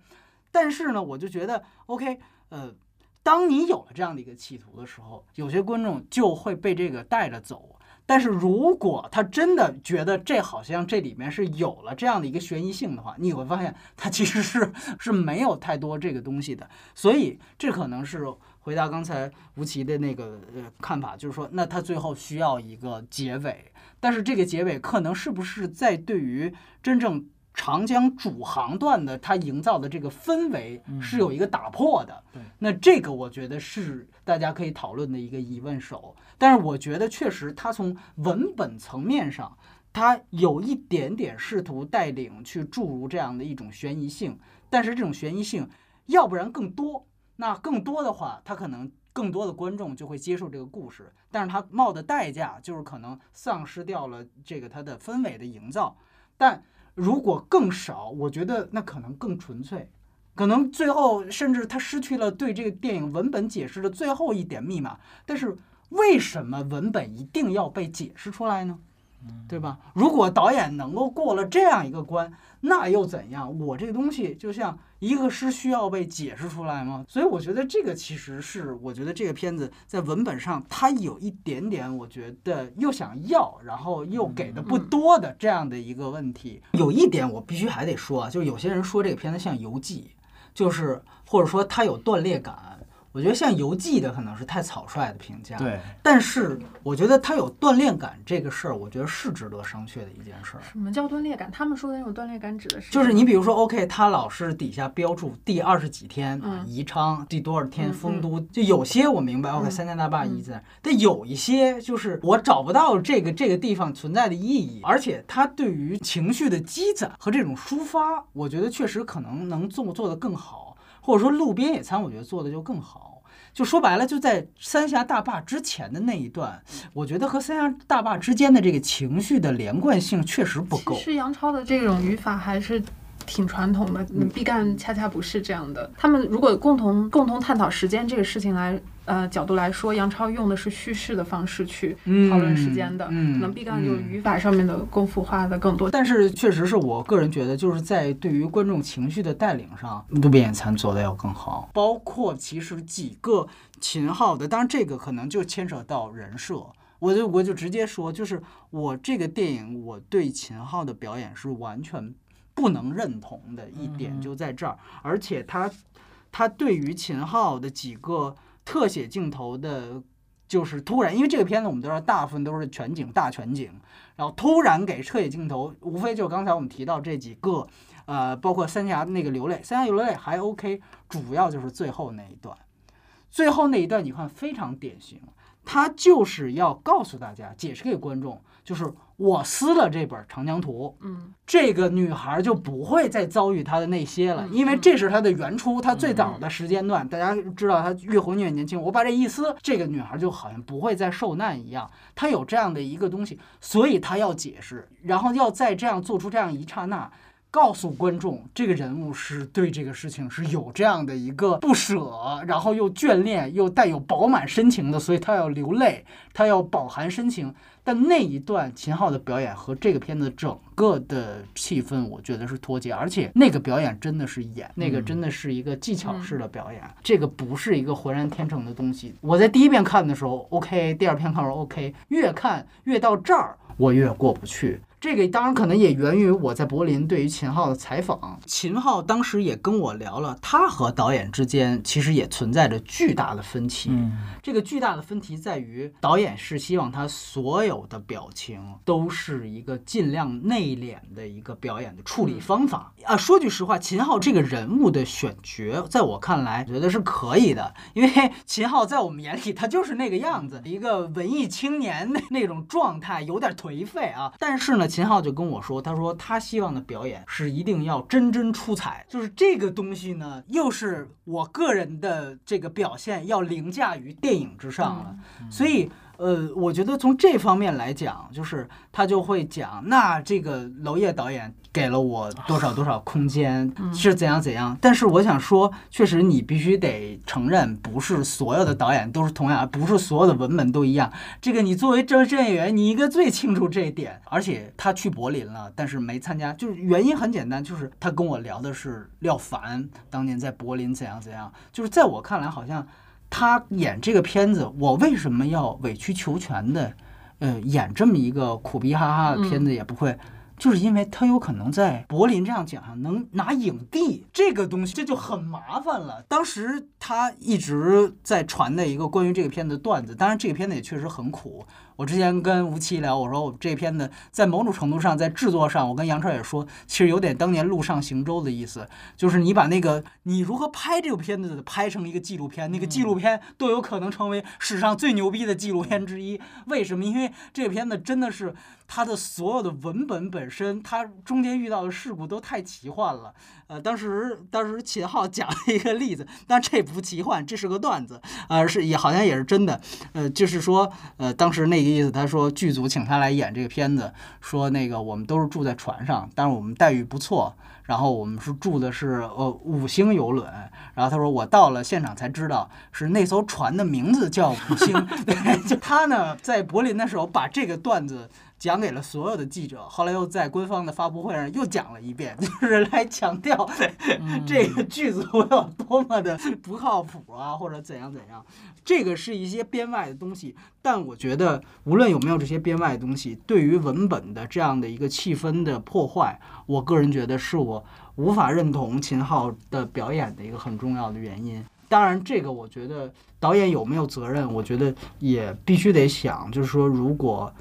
但是呢，我就觉得 OK，呃，当你有了这样的一个企图的时候，有些观众就会被这个带着走。但是如果他真的觉得这好像这里面是有了这样的一个悬疑性的话，你会发现他其实是是没有太多这个东西的。所以这可能是回答刚才吴奇的那个呃看法，就是说，那他最后需要一个结尾。但是这个结尾可能是不是在对于真正长江主航段的它营造的这个氛围是有一个打破的？对，那这个我觉得是大家可以讨论的一个疑问手。但是我觉得确实，它从文本层面上，它有一点点试图带领去注入这样的一种悬疑性。但是这种悬疑性，要不然更多，那更多的话，它可能。更多的观众就会接受这个故事，但是他冒的代价就是可能丧失掉了这个它的氛围的营造。但如果更少，我觉得那可能更纯粹，可能最后甚至他失去了对这个电影文本解释的最后一点密码。但是为什么文本一定要被解释出来呢？对吧？如果导演能够过了这样一个关，那又怎样？我这个东西就像一个诗，需要被解释出来吗？所以我觉得这个其实是，我觉得这个片子在文本上它有一点点，我觉得又想要，然后又给的不多的这样的一个问题。有一点我必须还得说啊，就是有些人说这个片子像游记，就是或者说它有断裂感。我觉得像游记的可能是太草率的评价，对。但是我觉得它有锻炼感这个事儿，我觉得是值得商榷的一件事儿。什么叫锻炼感？他们说的那种锻炼感指的是？就是你比如说，OK，他老是底下标注第二十几天宜昌，第多少天丰都，就有些我明白，OK，三峡大坝意思。但有一些就是我找不到这个这个地方存在的意义，而且它对于情绪的积攒和这种抒发，我觉得确实可能能做做得更好。或者说路边野餐，我觉得做的就更好。就说白了，就在三峡大坝之前的那一段，我觉得和三峡大坝之间的这个情绪的连贯性确实不够。其实杨超的这种语法还是挺传统的，毕赣恰恰不是这样的。他们如果共同共同探讨时间这个事情来。呃，角度来说，杨超用的是叙事的方式去讨论时间的，可能毕赣就语法上面的功夫花的更多。但是确实是我个人觉得，就是在对于观众情绪的带领上，路边野餐做的要更好。包括其实几个秦昊的，当然这个可能就牵扯到人设，我就我就直接说，就是我这个电影，我对秦昊的表演是完全不能认同的一点就在这儿，而且他他对于秦昊的几个。特写镜头的，就是突然，因为这个片子我们都知道，大部分都是全景大全景，然后突然给特写镜头，无非就是刚才我们提到这几个，呃，包括三峡那个流泪，三峡流泪还 OK，主要就是最后那一段，最后那一段你看非常典型，他就是要告诉大家，解释给观众。就是我撕了这本《长江图》，嗯，这个女孩就不会再遭遇她的那些了，因为这是她的原初，她最早的时间段，大家知道她越活越年轻。我把这一撕，这个女孩就好像不会再受难一样，她有这样的一个东西，所以她要解释，然后要在这样做出这样一刹那。告诉观众，这个人物是对这个事情是有这样的一个不舍，然后又眷恋，又带有饱满深情的，所以他要流泪，他要饱含深情。但那一段秦昊的表演和这个片子整个的气氛，我觉得是脱节，而且那个表演真的是演，那个真的是一个技巧式的表演，这个不是一个浑然天成的东西。我在第一遍看的时候 OK，第二遍看时候 OK，越看越到这儿，我越过不去。这个当然可能也源于我在柏林对于秦昊的采访。秦昊当时也跟我聊了，他和导演之间其实也存在着巨大的分歧。这个巨大的分歧在于，导演是希望他所有的表情都是一个尽量内敛的一个表演的处理方法啊。说句实话，秦昊这个人物的选角，在我看来，觉得是可以的，因为 秦昊在我们眼里他就是那个样子，一个文艺青年那那种状态，有点颓废啊。但是呢。秦昊就跟我说，他说他希望的表演是一定要真真出彩，就是这个东西呢，又是我个人的这个表现要凌驾于电影之上了，所以。呃，我觉得从这方面来讲，就是他就会讲，那这个娄烨导演给了我多少多少空间，是怎样怎样。但是我想说，确实你必须得承认，不是所有的导演都是同样，不是所有的文本都一样。这个你作为真真演员，你应该最清楚这一点。而且他去柏林了，但是没参加，就是原因很简单，就是他跟我聊的是廖凡当年在柏林怎样怎样。就是在我看来，好像。他演这个片子，我为什么要委曲求全的，呃，演这么一个苦逼哈哈的片子也不会，就是因为他有可能在柏林这样奖上能拿影帝，这个东西这就很麻烦了。当时他一直在传的一个关于这个片子的段子，当然这个片子也确实很苦。我之前跟吴奇聊，我说我这片子在某种程度上，在制作上，我跟杨超也说，其实有点当年陆上行舟的意思，就是你把那个你如何拍这个片子的拍成一个纪录片，那个纪录片都有可能成为史上最牛逼的纪录片之一。为什么？因为这个片子真的是它的所有的文本本本身它中间遇到的事故都太奇幻了。呃，当时当时秦昊讲了一个例子，但这不奇幻，这是个段子，呃，是也好像也是真的。呃，就是说，呃，当时那意思，他说剧组请他来演这个片子，说那个我们都是住在船上，但是我们待遇不错。然后我们是住的是呃五星游轮，然后他说我到了现场才知道是那艘船的名字叫五星。就他呢在柏林的时候把这个段子讲给了所有的记者，后来又在官方的发布会上又讲了一遍，就是来强调这个剧组有多么的不靠谱啊，或者怎样怎样。这个是一些编外的东西，但我觉得无论有没有这些编外的东西，对于文本的这样的一个气氛的破坏，我个人觉得是我无法认同秦昊的表演的一个很重要的原因。当然，这个我觉得导演有没有责任，我觉得也必须得想，就是说，如果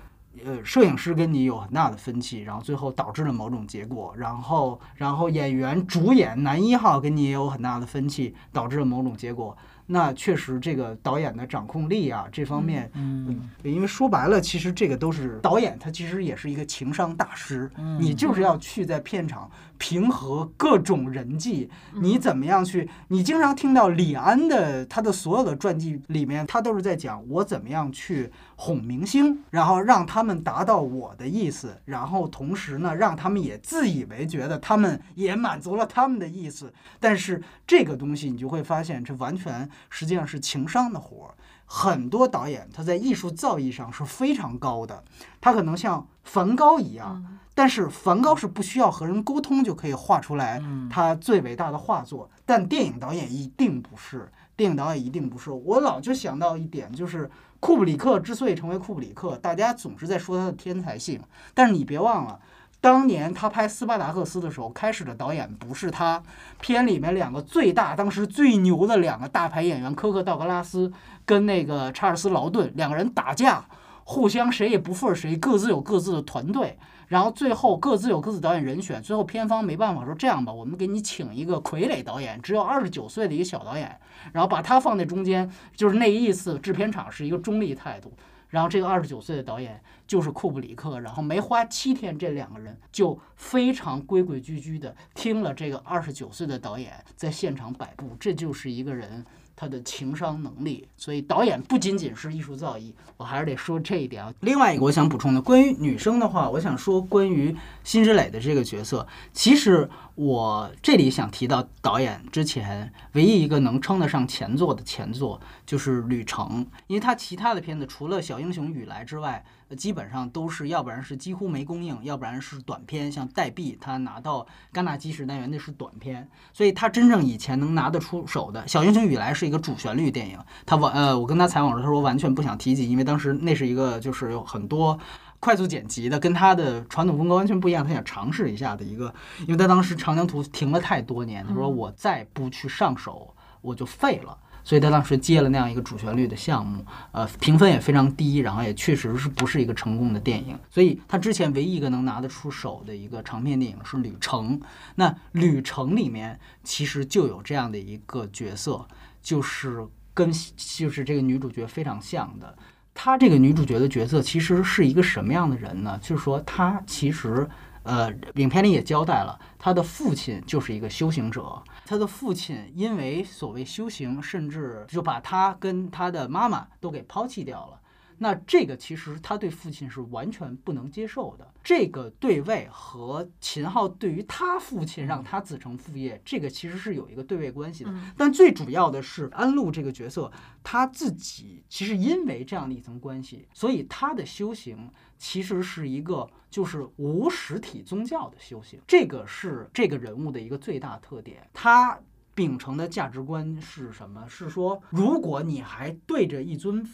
呃摄影师跟你有很大的分歧，然后最后导致了某种结果，然后然后演员主演男一号跟你也有很大的分歧，导致了某种结果。那确实，这个导演的掌控力啊，这方面，嗯，因为说白了，其实这个都是导演，他其实也是一个情商大师。嗯你就是要去在片场平和各种人际，你怎么样去？你经常听到李安的他的所有的传记里面，他都是在讲我怎么样去哄明星，然后让他们达到我的意思，然后同时呢，让他们也自以为觉得他们也满足了他们的意思。但是这个东西，你就会发现，这完全。实际上是情商的活儿，很多导演他在艺术造诣上是非常高的，他可能像梵高一样，但是梵高是不需要和人沟通就可以画出来他最伟大的画作，但电影导演一定不是，电影导演一定不是。我老就想到一点，就是库布里克之所以成为库布里克，大家总是在说他的天才性，但是你别忘了。当年他拍《斯巴达克斯》的时候，开始的导演不是他。片里面两个最大、当时最牛的两个大牌演员科克·道格拉斯跟那个查尔斯·劳顿两个人打架，互相谁也不忿谁，各自有各自的团队，然后最后各自有各自导演人选。最后片方没办法说这样吧，我们给你请一个傀儡导演，只有二十九岁的一个小导演，然后把他放在中间，就是那意思。制片厂是一个中立态度。然后这个二十九岁的导演就是库布里克，然后没花七天，这两个人就非常规规矩矩的听了这个二十九岁的导演在现场摆布，这就是一个人。他的情商能力，所以导演不仅仅是艺术造诣，我还是得说这一点啊。另外一个我想补充的，关于女生的话，我想说关于辛芷蕾的这个角色，其实我这里想提到导演之前唯一一个能称得上前作的前作就是《旅程》，因为他其他的片子除了《小英雄雨来》之外。基本上都是，要不然是几乎没供应，要不然是短片。像代币，他拿到戛纳基石单元那是短片，所以他真正以前能拿得出手的《小英雄雨来》是一个主旋律电影。他完呃，我跟他采访时，他说完全不想提及，因为当时那是一个就是有很多快速剪辑的，跟他的传统风格完全不一样。他想尝试一下的一个，因为他当时长江图停了太多年，他说我再不去上手，我就废了。所以他当时接了那样一个主旋律的项目，呃，评分也非常低，然后也确实是不是一个成功的电影。所以他之前唯一一个能拿得出手的一个长片电影是《旅程》。那《旅程》里面其实就有这样的一个角色，就是跟就是这个女主角非常像的。她这个女主角的角色其实是一个什么样的人呢？就是说她其实。呃，影片里也交代了，他的父亲就是一个修行者。他的父亲因为所谓修行，甚至就把他跟他的妈妈都给抛弃掉了。那这个其实他对父亲是完全不能接受的。这个对位和秦昊对于他父亲让他子承父业，这个其实是有一个对位关系的。但最主要的是安禄这个角色，他自己其实因为这样的一层关系，所以他的修行其实是一个就是无实体宗教的修行。这个是这个人物的一个最大特点。他秉承的价值观是什么？是说，如果你还对着一尊。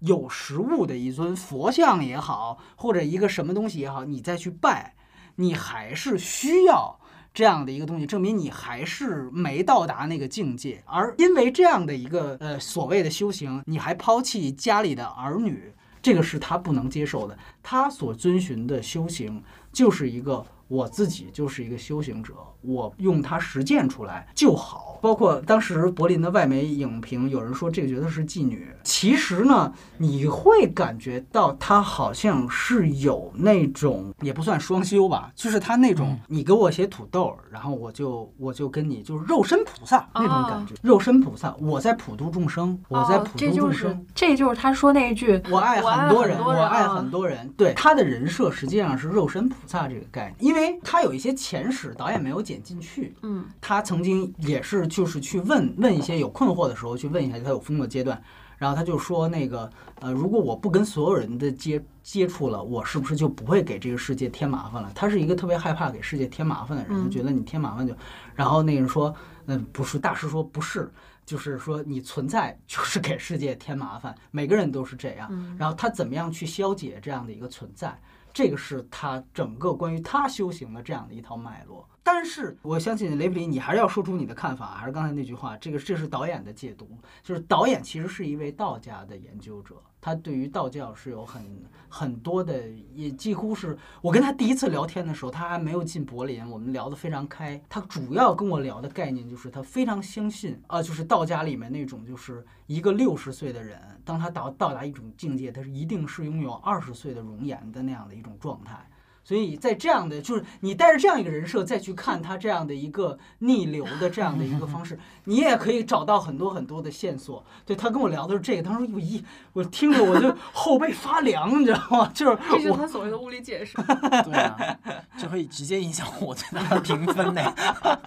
有实物的一尊佛像也好，或者一个什么东西也好，你再去拜，你还是需要这样的一个东西，证明你还是没到达那个境界。而因为这样的一个呃所谓的修行，你还抛弃家里的儿女，这个是他不能接受的。他所遵循的修行就是一个我自己就是一个修行者，我用它实践出来就好。包括当时柏林的外媒影评，有人说这个角色是妓女，其实呢，你会感觉到她好像是有那种也不算双修吧，就是她那种你给我写土豆，然后我就我就跟你就是肉身菩萨那种感觉，肉身菩萨，我在普度众生，我在普度众生，这就是他说那一句我爱很多人，我爱很多人，对他的人设实际上是肉身菩萨这个概念，因为他有一些前史导演没有剪进去，嗯，他曾经也是。就是去问问一些有困惑的时候，去问一下他有风的阶段，然后他就说那个呃，如果我不跟所有人的接接触了，我是不是就不会给这个世界添麻烦了？他是一个特别害怕给世界添麻烦的人，觉得你添麻烦就，然后那个人说，嗯，不是，大师说不是，就是说你存在就是给世界添麻烦，每个人都是这样，然后他怎么样去消解这样的一个存在？这个是他整个关于他修行的这样的一套脉络。但是我相信雷布林，你还是要说出你的看法，还是刚才那句话，这个这是导演的解读，就是导演其实是一位道家的研究者，他对于道教是有很很多的，也几乎是我跟他第一次聊天的时候，他还没有进柏林，我们聊得非常开。他主要跟我聊的概念就是他非常相信啊，就是道家里面那种，就是一个六十岁的人，当他到到达一种境界，他是一定是拥有二十岁的容颜的那样的一种状态。所以在这样的，就是你带着这样一个人设再去看他这样的一个逆流的这样的一个方式，你也可以找到很多很多的线索。对他跟我聊的是这个，他说我一我听着我就后背发凉，你知道吗？就是这是他所谓的物理解释。对啊，这会直接影响我对他的评分呢。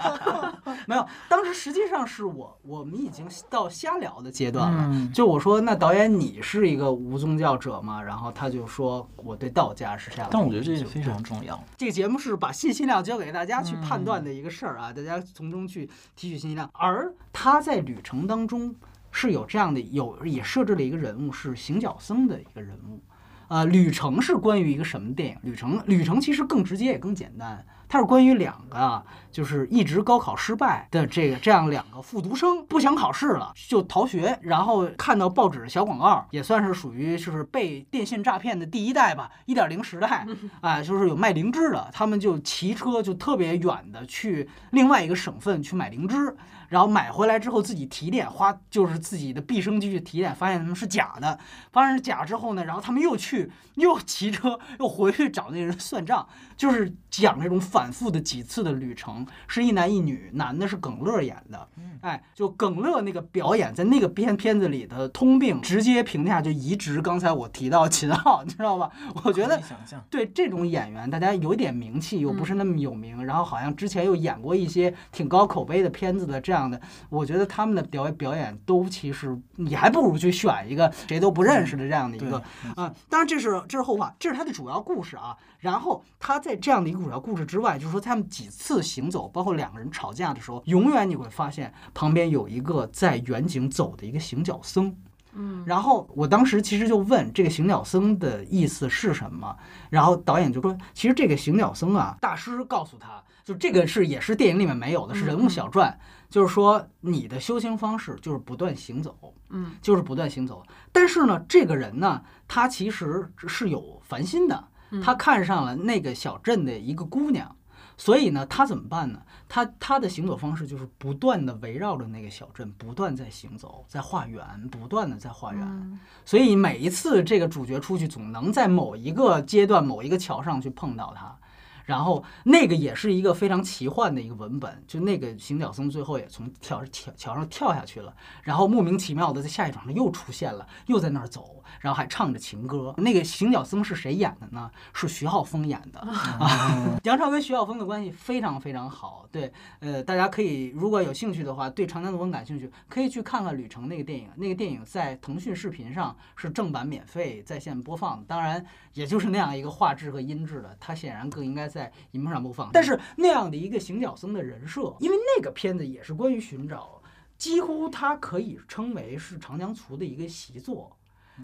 没有，当时实际上是我我们已经到瞎聊的阶段了。就我说，那导演你是一个无宗教者吗？然后他就说我对道家是这样。但我觉得这也非常。非常重要。这个节目是把信息量交给大家去判断的一个事儿啊，大家从中去提取信息量。而他在旅程当中是有这样的，有也设置了一个人物是行脚僧的一个人物。呃，旅程是关于一个什么电影？旅程，旅程其实更直接也更简单。它是关于两个，就是一直高考失败的这个这样两个复读生，不想考试了就逃学，然后看到报纸小广告，也算是属于就是被电信诈骗的第一代吧，一点零时代，啊，就是有卖灵芝的，他们就骑车就特别远的去另外一个省份去买灵芝。然后买回来之后自己提炼，花就是自己的毕生积蓄提炼，发现他们是假的，发现是假之后呢，然后他们又去又骑车又回去找那人算账，就是讲这种反复的几次的旅程，是一男一女，男的是耿乐演的，哎，就耿乐那个表演在那个片片子里的通病，直接评价就移植刚才我提到秦昊，你知道吧？我觉得对这种演员，大家有点名气又不是那么有名，然后好像之前又演过一些挺高口碑的片子的这样。样的，我觉得他们的表演表演都其实，你还不如去选一个谁都不认识的这样的一个啊。当然这是这是后话，这是他的主要故事啊。然后他在这样的一个主要故事之外，就是说他们几次行走，包括两个人吵架的时候，永远你会发现旁边有一个在远景走的一个行脚僧。嗯，然后我当时其实就问这个行脚僧的意思是什么，然后导演就说，其实这个行脚僧啊，大师告诉他就这个是也是电影里面没有的，是人物小传。就是说，你的修行方式就是不断行走，嗯，就是不断行走。但是呢，这个人呢，他其实是有烦心的，他看上了那个小镇的一个姑娘，所以呢，他怎么办呢？他他的行走方式就是不断的围绕着那个小镇，不断在行走，在画圆，不断的在画圆。所以每一次这个主角出去，总能在某一个阶段、某一个桥上去碰到他。然后那个也是一个非常奇幻的一个文本，就那个行脚僧最后也从跳桥桥上跳下去了，然后莫名其妙的在下一场上又出现了，又在那儿走。然后还唱着情歌，那个行脚僧是谁演的呢？是徐浩峰演的。杨超跟徐浩峰的关系非常非常好。对，呃，大家可以如果有兴趣的话，对长江的风感兴趣，可以去看看《旅程》那个电影。那个电影在腾讯视频上是正版免费在线播放，当然也就是那样一个画质和音质的，它显然更应该在荧幕上播放。但是那样的一个行脚僧的人设，因为那个片子也是关于寻找，几乎它可以称为是长江图的一个习作。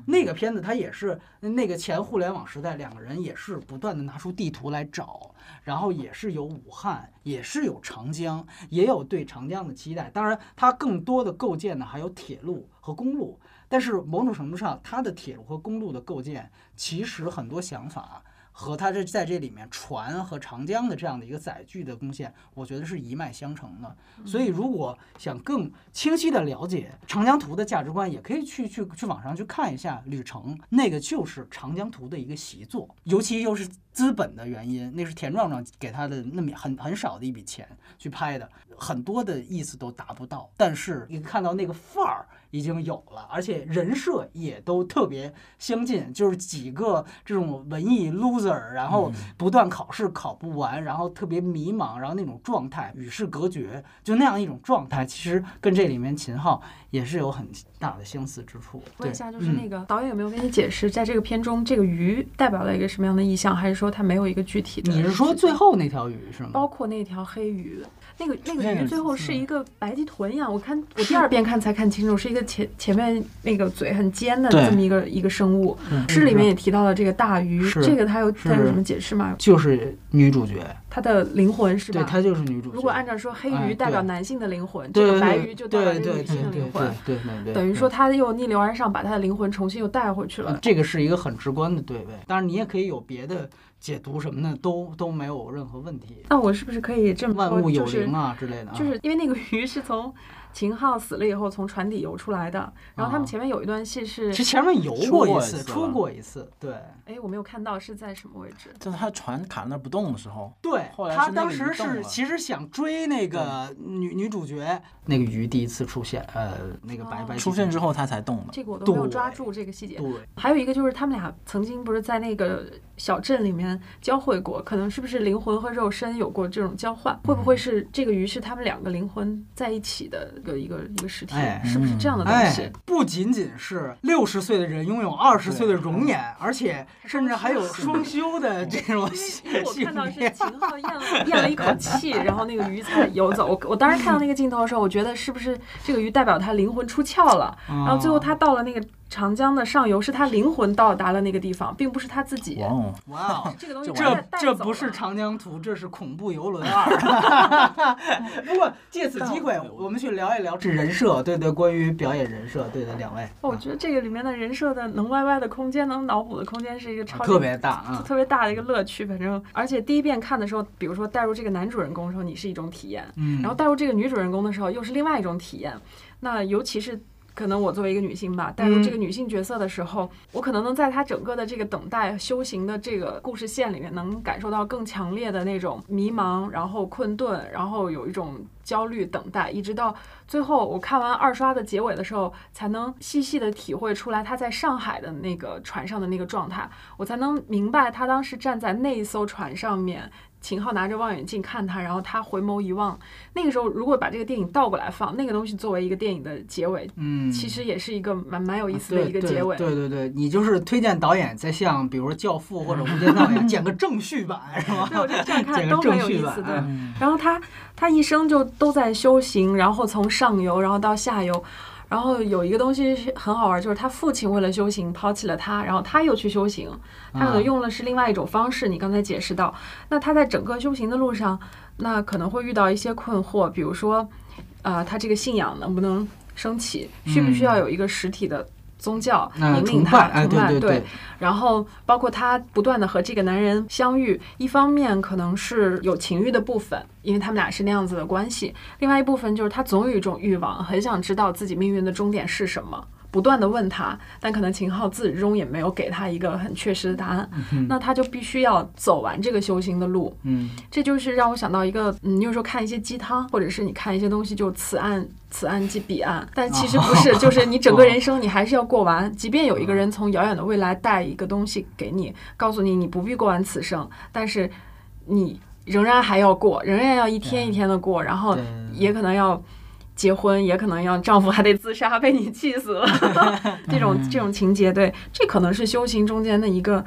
那个片子，它也是那个前互联网时代，两个人也是不断的拿出地图来找，然后也是有武汉，也是有长江，也有对长江的期待。当然，它更多的构建呢还有铁路和公路，但是某种程度上，它的铁路和公路的构建，其实很多想法。和他这在这里面船和长江的这样的一个载具的贡献，我觉得是一脉相承的。所以如果想更清晰的了解长江图的价值观，也可以去去去网上去看一下《旅程》，那个就是长江图的一个习作，尤其又是资本的原因，那是田壮壮给他的那么很很少的一笔钱去拍的，很多的意思都达不到，但是你看到那个范儿。已经有了，而且人设也都特别相近，就是几个这种文艺 loser，然后不断考试考不完，然后特别迷茫，然后那种状态与世隔绝，就那样一种状态，其实跟这里面秦昊也是有很大的相似之处。问一下，就是那个导演有没有跟你解释，在这个片中，这个鱼代表了一个什么样的意象，还是说它没有一个具体的？你是说最后那条鱼是吗？包括那条黑鱼。那个那个鱼最后是一个白鳍豚一样，我看我 第二遍看才看清楚，是一个前前面那个嘴很尖的这么一个一个生物。诗里面也提到了这个大鱼，这个它有它有什么解释吗？就是女主角，她的灵魂是吧？对，她就是女主角。如果按照说，黑鱼代表男性的灵魂，这个白鱼就代表女性的灵魂。对对对，等于说她又逆流而上，把她的灵魂重新又带回去了。这个是一个很直观的对位，当然你也可以有别的。解读什么的都都没有任何问题。那我是不是可以这么说？万物有灵啊之类的。就是因为那个鱼是从。秦昊死了以后，从船底游出来的。然后他们前面有一段戏是，其实前面游过一次，出过一次。对。哎，我没有看到是在什么位置。就是他船卡那不动的时候。对。他当时是其实想追那个女女主角，那个鱼第一次出现，呃，那个白白出现之后他才动的。这个我都没有抓住这个细节。对。还有一个就是他们俩曾经不是在那个小镇里面交汇过，可能是不是灵魂和肉身有过这种交换？会不会是这个鱼是他们两个灵魂在一起的一个一个一个实？哎，是不是这样的东西？不仅仅是六十岁的人拥有二十岁的容颜，而且甚至还有双修的这种。我看到是秦昊咽了咽了一口气，然后那个鱼才游走。我我当时看到那个镜头的时候，我觉得是不是这个鱼代表他灵魂出窍了？然后最后他到了那个。长江的上游是他灵魂到达了那个地方，并不是他自己。哇哦，这个东西这这不是长江图，这是恐怖游轮 二。不过借此机会，我们去聊一聊这人设，对对，关于表演人设，对的两位。我觉得这个里面的人设的能歪歪的空间，能脑补的空间是一个超特别大啊，特别大的一个乐趣。反正而且第一遍看的时候，比如说带入这个男主人公的时候，你是一种体验，嗯，然后带入这个女主人公的时候，又是另外一种体验。那尤其是。可能我作为一个女性吧，带入这个女性角色的时候，我可能能在她整个的这个等待修行的这个故事线里面，能感受到更强烈的那种迷茫，然后困顿，然后有一种焦虑等待，一直到最后我看完二刷的结尾的时候，才能细细的体会出来她在上海的那个船上的那个状态，我才能明白她当时站在那一艘船上面。秦昊拿着望远镜看他，然后他回眸一望。那个时候，如果把这个电影倒过来放，那个东西作为一个电影的结尾，嗯，其实也是一个蛮蛮有意思的一个结尾。对对对，你就是推荐导演在像比如说《教父》或者《无间道》一样剪个正序版，是吗？对，我觉得这样看都很有意思。对，然后他他一生就都在修行，然后从上游然后到下游。然后有一个东西很好玩，就是他父亲为了修行抛弃了他，然后他又去修行，他可能用的是另外一种方式。你刚才解释到，那他在整个修行的路上，那可能会遇到一些困惑，比如说，呃，他这个信仰能不能升起，需不需要有一个实体的。宗教引领他崇拜，对，然后包括他不断的和这个男人相遇，一方面可能是有情欲的部分，因为他们俩是那样子的关系；，另外一部分就是他总有一种欲望，很想知道自己命运的终点是什么。不断的问他，但可能秦昊自始至终也没有给他一个很确实的答案。那他就必须要走完这个修行的路。嗯，这就是让我想到一个，嗯，有时候看一些鸡汤，或者是你看一些东西，就此岸此岸即彼岸。但其实不是，就是你整个人生你还是要过完。即便有一个人从遥远的未来带一个东西给你，告诉你你不必过完此生，但是你仍然还要过，仍然要一天一天的过，然后也可能要。结婚也可能要丈夫还得自杀，被你气死了，这种这种情节，对，这可能是修行中间的一个。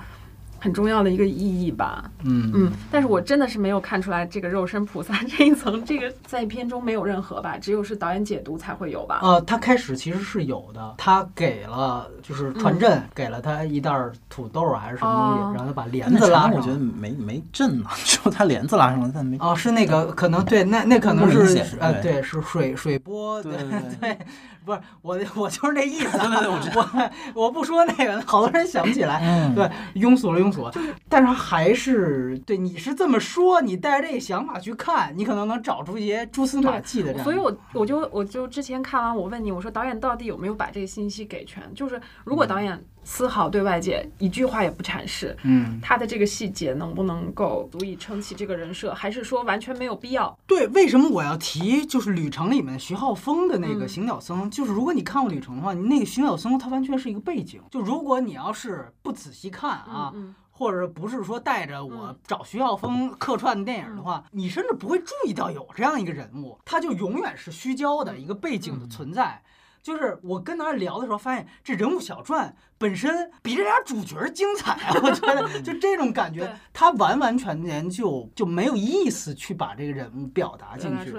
很重要的一个意义吧，嗯嗯，但是我真的是没有看出来这个肉身菩萨 这一层，这个在片中没有任何吧，只有是导演解读才会有吧。呃，他开始其实是有的，他给了就是传阵，给了他一袋土豆还是什么东西，然后他把帘子拉上。我觉得没没震呢，只有他帘子拉上了，但没。哦，是那个可能对，那那可能是呃对，是水水波对对，不是我，我就是那意思。我我不说那个，好多人想不起来。对，庸俗了，庸俗了。但是还是对，你是这么说，你带着这个想法去看，你可能能找出一些蛛丝马迹的。所以我我就我就之前看完，我问你，我说导演到底有没有把这个信息给全？就是如果导演。丝毫对外界一句话也不阐释，嗯，他的这个细节能不能够足以撑起这个人设，还是说完全没有必要？对，为什么我要提就是《旅程》里面徐浩峰的那个行脚僧？就是如果你看过《旅程》的话，你那个行脚僧他完全是一个背景。就如果你要是不仔细看啊，或者不是说带着我找徐浩峰客串的电影的话，你甚至不会注意到有这样一个人物，他就永远是虚焦的一个背景的存在。就是我跟他聊的时候，发现这人物小传本身比这俩主角精彩啊！我觉得就这种感觉，他完完全全就就没有意思去把这个人物表达进去。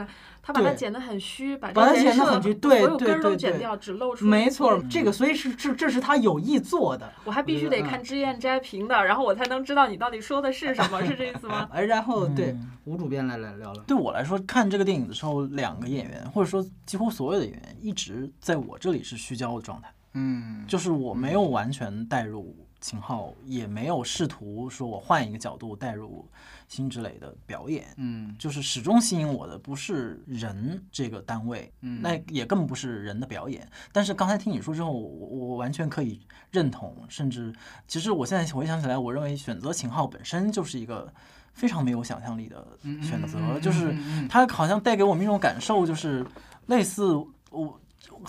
他把它剪得很虚，把它剪得很虚，对对对对，剪掉，只露出。没错，这个所以是这这是他有意做的。我还必须得看脂砚摘评的，然后我才能知道你到底说的是什么，是这意思吗？哎，然后对吴主编来来聊聊。对我来说，看这个电影的时候，两个演员或者说几乎所有的演员一直在我这里是虚焦的状态。嗯，就是我没有完全带入秦昊，也没有试图说我换一个角度带入。辛芷蕾的表演，嗯，就是始终吸引我的不是人这个单位，嗯，那也更不是人的表演。但是刚才听你说之后，我我完全可以认同，甚至其实我现在回想起来，我认为选择秦昊本身就是一个非常没有想象力的选择，就是他好像带给我们一种感受，就是类似我。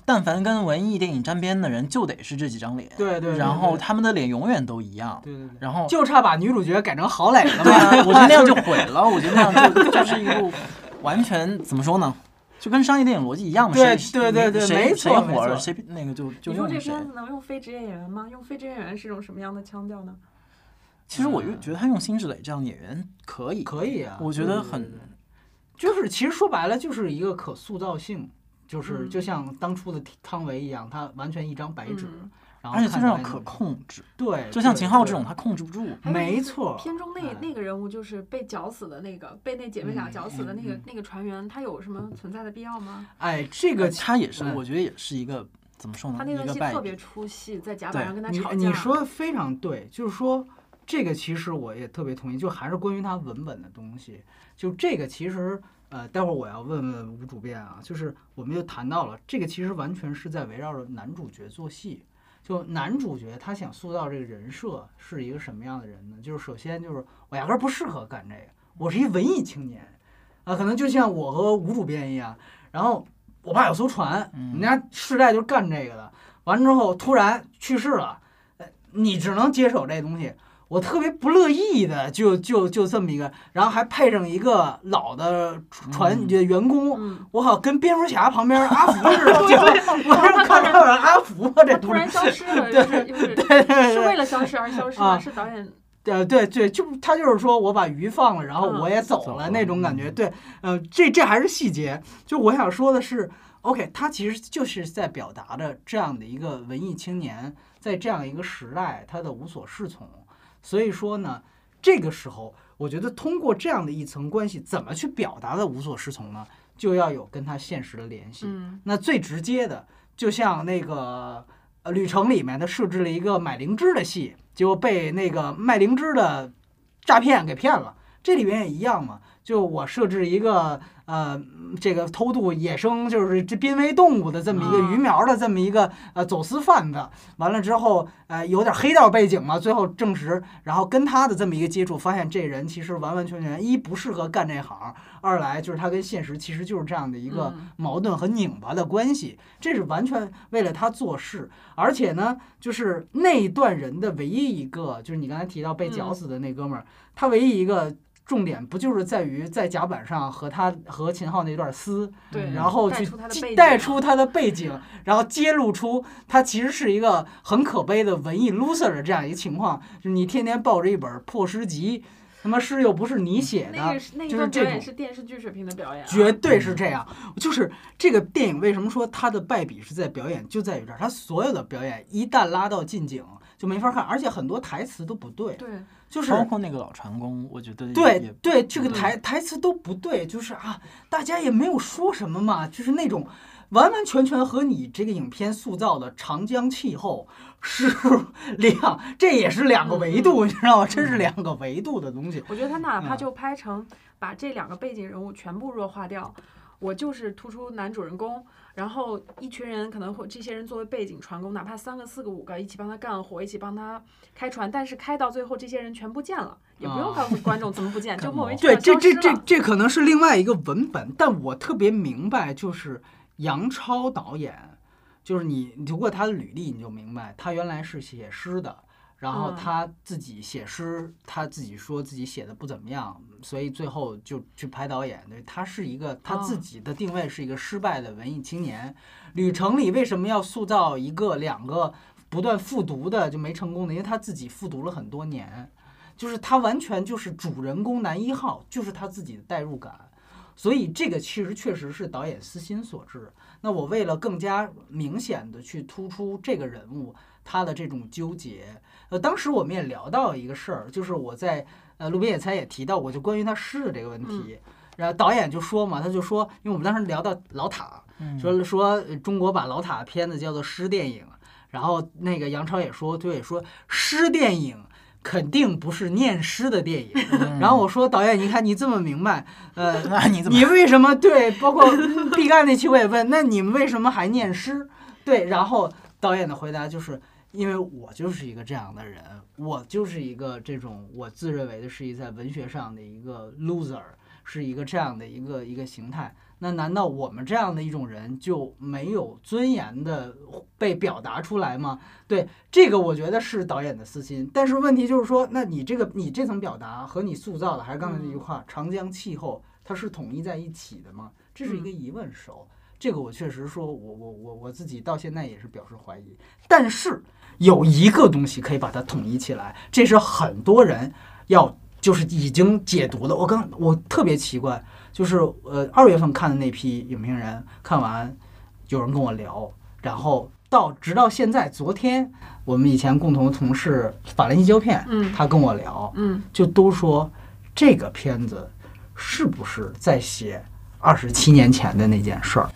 但凡跟文艺电影沾边的人，就得是这几张脸。对对。然后他们的脸永远都一样。对对对。然后就差把女主角改成郝蕾了。对啊，我觉得那样就毁了。我觉得那样就就是一部完全怎么说呢？就跟商业电影逻辑一样嘛。对对对对，谁谁火了，谁那个就就用谁。你说这片子能用非职业演员吗？用非职业演员是一种什么样的腔调呢？其实我觉得他用辛芷蕾这样的演员可以，可以啊。我觉得很，就是其实说白了就是一个可塑造性。就是就像当初的汤唯一样，他完全一张白纸，然后而且非常可控制。对，就像秦昊这种，他控制不住。没错。片中那那个人物就是被绞死的那个，被那姐妹俩绞死的那个那个船员，他有什么存在的必要吗？哎，这个他也是，我觉得也是一个怎么说呢？他那段戏特别出戏，在甲板上跟他吵架。你说的非常对，就是说这个其实我也特别同意，就还是关于他文本的东西。就这个其实。呃，待会儿我要问问吴主编啊，就是我们又谈到了这个，其实完全是在围绕着男主角做戏。就男主角他想塑造这个人设是一个什么样的人呢？就是首先就是我压根儿不适合干这个，我是一文艺青年啊，可能就像我和吴主编一样。然后我爸有艘船，人家世代就干这个的，完之后突然去世了，你只能接手这东西。我特别不乐意的，就就就这么一个，然后还配上一个老的船员工，我好跟蝙蝠侠旁边 阿福似的，我是看到了阿福吗？这突然消失了，就是对对是为了消失而消失吗？是导演？呃，对对，就他就是说我把鱼放了，然后我也走了那种感觉。对，呃，这这还是细节。就我想说的是，OK，他其实就是在表达着这样的一个文艺青年，在这样一个时代，他的无所适从。所以说呢，这个时候，我觉得通过这样的一层关系，怎么去表达的无所适从呢？就要有跟他现实的联系。那最直接的，就像那个呃旅程里面，他设置了一个买灵芝的戏，结果被那个卖灵芝的诈骗给骗了。这里面也一样嘛，就我设置一个。呃，这个偷渡野生就是这濒危动物的这么一个鱼苗的这么一个呃走私贩子，完了之后呃有点黑道背景嘛，最后证实，然后跟他的这么一个接触，发现这人其实完完全全一不适合干这行，二来就是他跟现实其实就是这样的一个矛盾和拧巴的关系，这是完全为了他做事，而且呢，就是那一段人的唯一一个，就是你刚才提到被绞死的那哥们儿，他唯一一个。重点不就是在于在甲板上和他和秦昊那段撕，对，然后去带出他的背景，然后揭露出他其实是一个很可悲的文艺 loser 的这样一个情况，就是你天天抱着一本破诗集，他妈诗又不是你写的，就是这种是电视剧水平的表演，绝对是这样。就是这个电影为什么说它的败笔是在表演，就在于这儿，他所有的表演一旦拉到近景就没法看，而且很多台词都不对。对。就是包括那个老船工，我觉得对对，这个台台词都不对，就是啊，大家也没有说什么嘛，就是那种完完全全和你这个影片塑造的长江气候是 两，这也是两个维度，你知道吗？这是两个维度的东西。我觉得他哪怕就拍成把这两个背景人物全部弱化掉，我就是突出男主人公。然后一群人可能会这些人作为背景船工，哪怕三个、四个、五个一起帮他干活，一起帮他开船，但是开到最后这些人全不见了，也不用告诉观众怎么不见，就莫名其妙对，这这这这可能是另外一个文本，但我特别明白，就是杨超导演，就是你读过他的履历，你就明白，他原来是写诗的。然后他自己写诗，他自己说自己写的不怎么样，所以最后就去拍导演。对他是一个他自己的定位是一个失败的文艺青年。旅程里为什么要塑造一个两个不断复读的就没成功的？因为他自己复读了很多年，就是他完全就是主人公男一号，就是他自己的代入感。所以这个其实确实是导演私心所致。那我为了更加明显的去突出这个人物他的这种纠结。呃，当时我们也聊到一个事儿，就是我在呃路边野餐也提到过，就关于他诗的这个问题。然后导演就说嘛，他就说，因为我们当时聊到老塔，说说中国把老塔片子叫做诗电影。然后那个杨超也说，对，说诗电影肯定不是念诗的电影。然后我说导演，你看你这么明白，呃，那你怎么？你为什么对？包括毕赣那期我也问，那你们为什么还念诗？对，然后导演的回答就是。因为我就是一个这样的人，我就是一个这种我自认为的是一在文学上的一个 loser，是一个这样的一个一个形态。那难道我们这样的一种人就没有尊严的被表达出来吗？对这个，我觉得是导演的私心。但是问题就是说，那你这个你这层表达和你塑造的，还是刚才那句话，长江气候它是统一在一起的吗？这是一个疑问。手这个我确实说，我我我我自己到现在也是表示怀疑。但是。有一个东西可以把它统一起来，这是很多人要就是已经解读的。我刚我特别奇怪，就是呃二月份看的那批影评人看完，有人跟我聊，然后到直到现在，昨天我们以前共同的同事法兰西胶片，嗯，他跟我聊，嗯，就都说这个片子是不是在写二十七年前的那件事儿，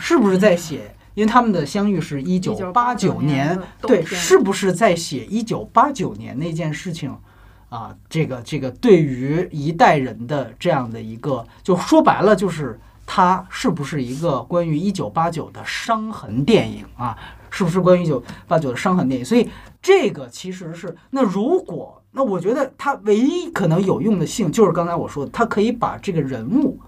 是不是在写？因为他们的相遇是一九八九年，对，是不是在写一九八九年那件事情？啊，这个这个对于一代人的这样的一个，就说白了，就是它是不是一个关于一九八九的伤痕电影啊？是不是关于一九八九的伤痕电影？所以这个其实是，那如果那我觉得它唯一可能有用的性，就是刚才我说的，它可以把这个人物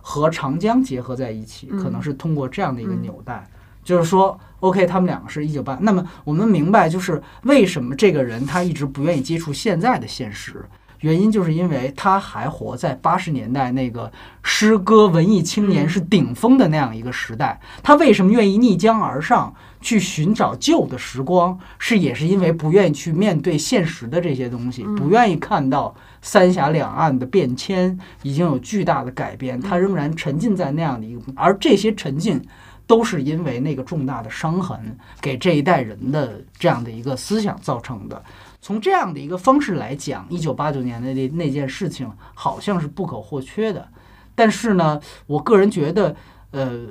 和长江结合在一起，可能是通过这样的一个纽带。就是说，OK，他们两个是一九八。那么我们明白，就是为什么这个人他一直不愿意接触现在的现实，原因就是因为他还活在八十年代那个诗歌文艺青年是顶峰的那样一个时代。他为什么愿意逆江而上去寻找旧的时光，是也是因为不愿意去面对现实的这些东西，不愿意看到三峡两岸的变迁已经有巨大的改变，他仍然沉浸在那样的一个，而这些沉浸。都是因为那个重大的伤痕给这一代人的这样的一个思想造成的。从这样的一个方式来讲，一九八九年的那那件事情好像是不可或缺的。但是呢，我个人觉得，呃，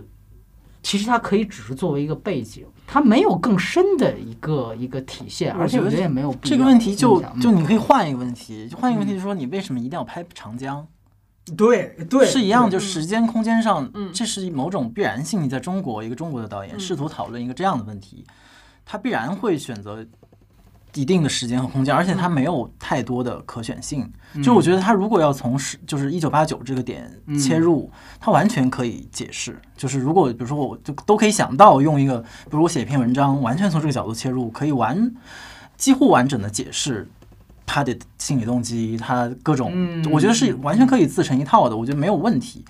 其实它可以只是作为一个背景，它没有更深的一个一个体现，而且我觉得也没有这个问题。就就你可以换一个问题，换一个问题，就是说你为什么一定要拍长江？对对，是一样，就时间空间上，这是某种必然性。你在中国，一个中国的导演试图讨论一个这样的问题，他必然会选择一定的时间和空间，而且他没有太多的可选性。就我觉得，他如果要从是就是一九八九这个点切入，他完全可以解释。就是如果比如说，我就都可以想到用一个，比如我写一篇文章，完全从这个角度切入，可以完几乎完整的解释。他的心理动机，他各种，我觉得是完全可以自成一套的，我觉得没有问题。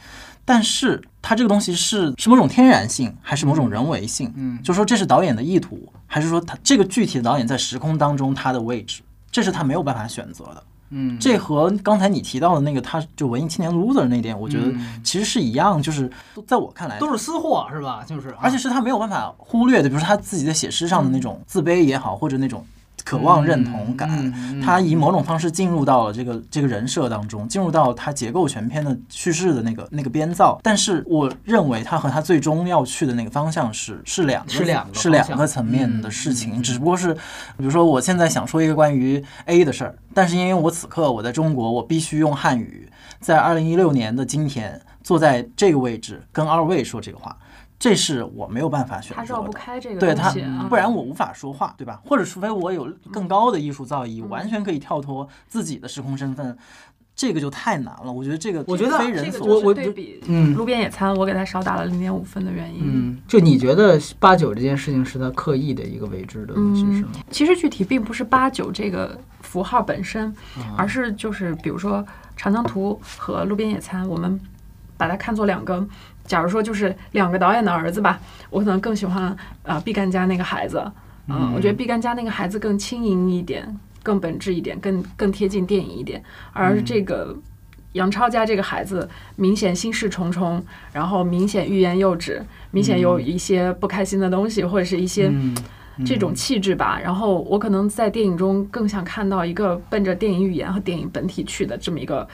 但是，他这个东西是是某种天然性，还是某种人为性？嗯，就说这是导演的意图，还是说他这个具体的导演在时空当中他的位置，这是他没有办法选择的。嗯，这和刚才你提到的那个，他就文艺青年 loser 那点，我觉得其实是一样，就是在我看来都是私货，是吧？就是，而且是他没有办法忽略的，比如说他自己在写诗上的那种自卑也好，或者那种。渴望认同感，他以某种方式进入到了这个这个人设当中，进入到他结构全篇的叙事的那个那个编造。但是我认为他和他最终要去的那个方向是是两个是两个是两个层面的事情，只不过是比如说我现在想说一个关于 A 的事儿，但是因为我此刻我在中国，我必须用汉语，在二零一六年的今天坐在这个位置跟二位说这个话。这是我没有办法选择的，他绕不开这个对他，不然我无法说话，对吧？或者除非我有更高的艺术造诣，完全可以跳脱自己的时空身份，这个就太难了。我觉得这个，我觉得非人所我我对比，嗯，路边野餐，我给他少打了零点五分的原因。嗯，就你觉得八九这件事情是他刻意的一个未知的东西是吗？其实具体并不是八九这个符号本身，而是就是比如说长江图和路边野餐，我们把它看作两个。假如说就是两个导演的儿子吧，我可能更喜欢啊毕赣家那个孩子，嗯，我觉得毕赣家那个孩子更轻盈一点，更本质一点，更更贴近电影一点，而这个杨超家这个孩子明显心事重重，然后明显欲言又止，明显有一些不开心的东西，或者是一些这种气质吧。然后我可能在电影中更想看到一个奔着电影语言和电影本体去的这么一个。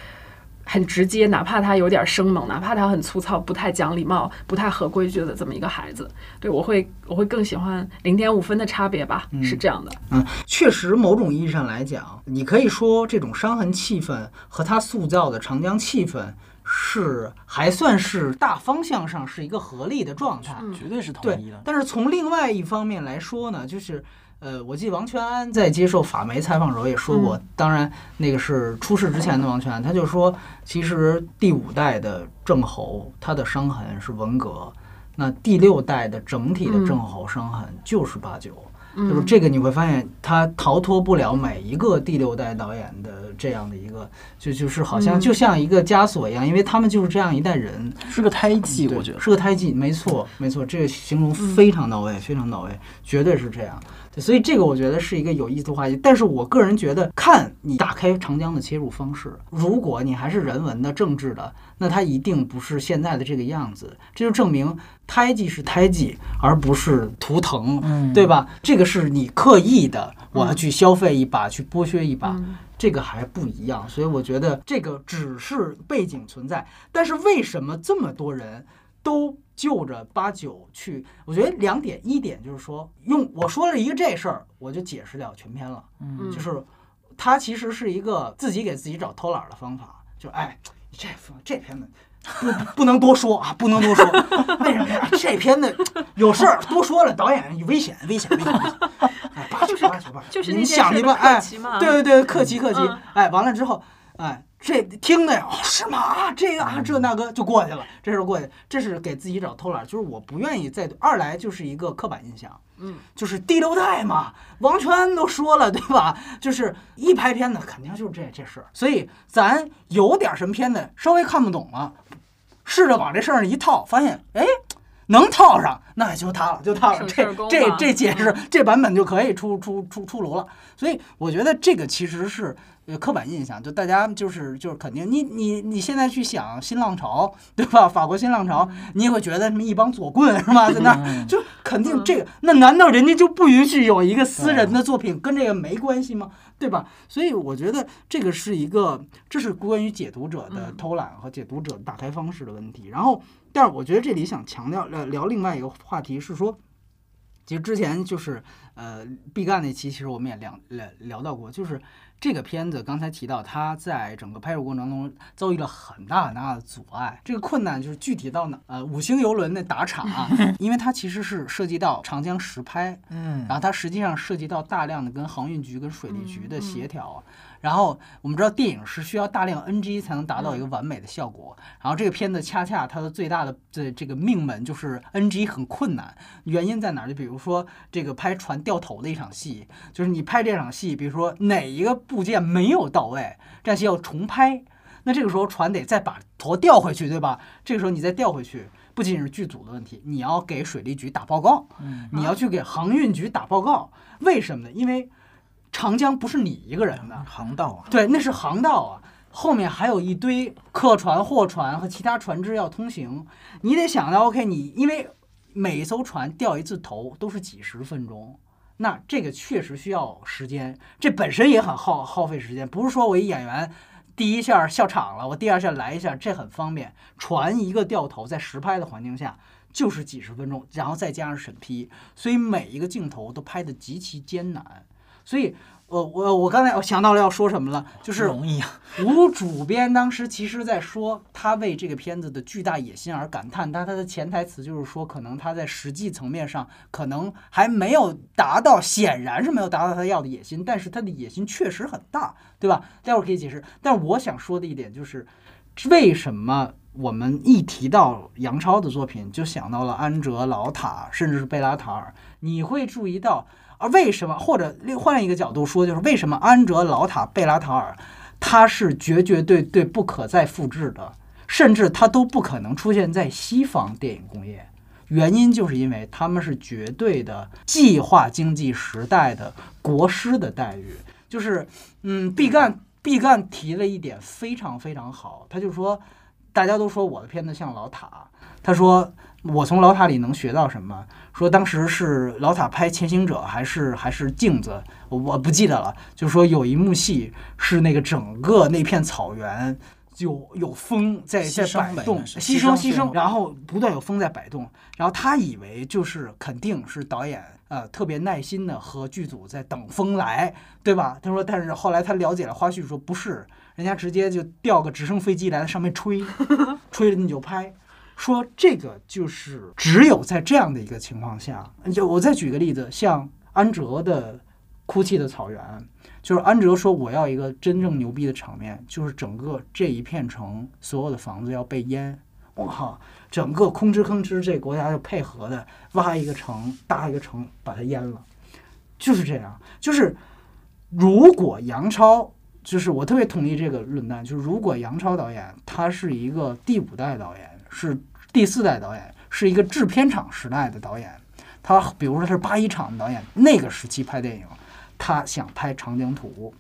很直接，哪怕他有点生猛，哪怕他很粗糙，不太讲礼貌，不太合规矩的这么一个孩子，对我会我会更喜欢零点五分的差别吧，是这样的。嗯，确实，某种意义上来讲，你可以说这种伤痕气氛和他塑造的长江气氛是还算是大方向上是一个合力的状态，绝对是统一的。但是从另外一方面来说呢，就是。呃，我记得王全安在接受法媒采访时候也说过，当然那个是出事之前的王全安，他就说，其实第五代的郑侯他的伤痕是文革，那第六代的整体的郑侯伤痕就是八九。就是这个，你会发现他逃脱不了每一个第六代导演的这样的一个，就就是好像就像一个枷锁一样，因为他们就是这样一代人，是个胎记，我觉得。是个胎记，没错，没错，这个形容非常到位，非常到位，绝对是这样。所以这个我觉得是一个有意思的话题，但是我个人觉得，看你打开长江的切入方式，如果你还是人文的、政治的，那它一定不是现在的这个样子，这就证明胎记是胎记，而不是图腾，对吧？这个是你刻意的，我要去消费一把，去剥削一把，这个还不一样。所以我觉得这个只是背景存在，但是为什么这么多人都？就着八九去，我觉得两点，一点就是说，用我说了一个这事儿，我就解释了全篇了。嗯，就是他其实是一个自己给自己找偷懒的方法，就哎，这这片子不不能多说啊，不能多说，为什么呀？这片子有事儿多说了，导演危险，危险，危险。哎，八九八九八九，你想去吧，哎，对对对，客气客气，哎，完了之后，哎。这听的呀，是吗？啊这个啊，这那个就过去了，这时候过去，这是给自己找偷懒，就是我不愿意再二来就是一个刻板印象，嗯，就是第六代嘛，王全都说了，对吧？就是一拍片子肯定就是这这事儿，所以咱有点什么片子稍微看不懂了，试着往这事儿上一套，发现哎能套上，那就它了，就它了，这这这解释这版本就可以出出出出炉了，所以我觉得这个其实是。呃，刻板印象就大家就是就是肯定你你你现在去想新浪潮对吧？法国新浪潮，你也会觉得什么一帮左棍是吧？在那就肯定这个，那难道人家就不允许有一个私人的作品跟这个没关系吗？对吧？所以我觉得这个是一个，这是关于解读者的偷懒和解读者打开方式的问题。然后，但是我觉得这里想强调聊聊另外一个话题是说，其实之前就是呃毕赣那期，其实我们也聊聊聊到过，就是。这个片子刚才提到，它在整个拍摄过程中遭遇了很大很大的阻碍。这个困难就是具体到哪？呃，五星游轮那打场，因为它其实是涉及到长江实拍，嗯，然后它实际上涉及到大量的跟航运局跟水利局的协调。然后我们知道电影是需要大量 NG 才能达到一个完美的效果。然后这个片子恰恰它的最大的这这个命门就是 NG 很困难，原因在哪？就比如说这个拍船掉头的一场戏，就是你拍这场戏，比如说哪一个部件没有到位，这戏要重拍，那这个时候船得再把头调回去，对吧？这个时候你再调回去，不仅仅是剧组的问题，你要给水利局打报告，你要去给航运局打报告，为什么呢？因为长江不是你一个人的航道啊，对，那是航道啊，后面还有一堆客船、货船和其他船只要通行，你得想到，OK，你因为每一艘船掉一次头都是几十分钟，那这个确实需要时间，这本身也很耗耗费时间。不是说我一演员第一下笑场了，我第二下来一下，这很方便。船一个掉头，在实拍的环境下就是几十分钟，然后再加上审批，所以每一个镜头都拍得极其艰难。所以。我我我刚才我想到了要说什么了，就是容易啊。吴主编当时其实在说他为这个片子的巨大野心而感叹，但他的潜台词就是说，可能他在实际层面上可能还没有达到，显然是没有达到他要的野心，但是他的野心确实很大，对吧？待会儿可以解释。但我想说的一点就是，为什么我们一提到杨超的作品就想到了安哲、老塔，甚至是贝拉塔尔？你会注意到。而为什么，或者另换一个角度说，就是为什么安哲、老塔、贝拉塔尔，他是绝绝对对不可再复制的，甚至他都不可能出现在西方电影工业。原因就是因为他们是绝对的计划经济时代的国师的待遇。就是，嗯，毕赣毕赣提了一点非常非常好，他就说，大家都说我的片子像老塔，他说我从老塔里能学到什么？说当时是老塔拍《前行者》还是还是镜子，我不记得了。就是说有一幕戏是那个整个那片草原有有风在在摆动，牺牲牺牲，然后不断有风在摆动。然后他以为就是肯定是导演呃特别耐心的和剧组在等风来，对吧？他说，但是后来他了解了花絮，说不是，人家直接就调个直升飞机来在上面吹，吹了你就拍。说这个就是只有在这样的一个情况下，就我再举个例子，像安哲的《哭泣的草原》，就是安哲说我要一个真正牛逼的场面，就是整个这一片城所有的房子要被淹，我靠，整个吭哧吭哧，这国家就配合的挖一个城，搭一个城把它淹了，就是这样。就是如果杨超，就是我特别同意这个论断，就是如果杨超导演他是一个第五代导演。是第四代导演，是一个制片厂时代的导演。他比如说他是八一厂的导演，那个时期拍电影，他想拍长江图，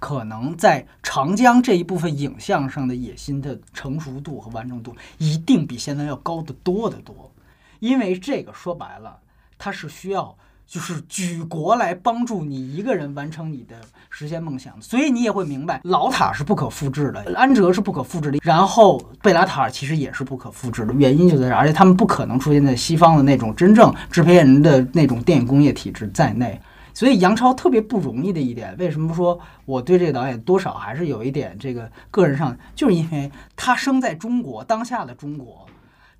可能在长江这一部分影像上的野心的成熟度和完成度，一定比现在要高得多得多。因为这个说白了，它是需要。就是举国来帮助你一个人完成你的实现梦想，所以你也会明白，老塔是不可复制的，安哲是不可复制的，然后贝拉塔尔其实也是不可复制的，原因就在这儿，而且他们不可能出现在西方的那种真正制片人的那种电影工业体制在内。所以杨超特别不容易的一点，为什么说我对这个导演多少还是有一点这个个人上，就是因为他生在中国，当下的中国。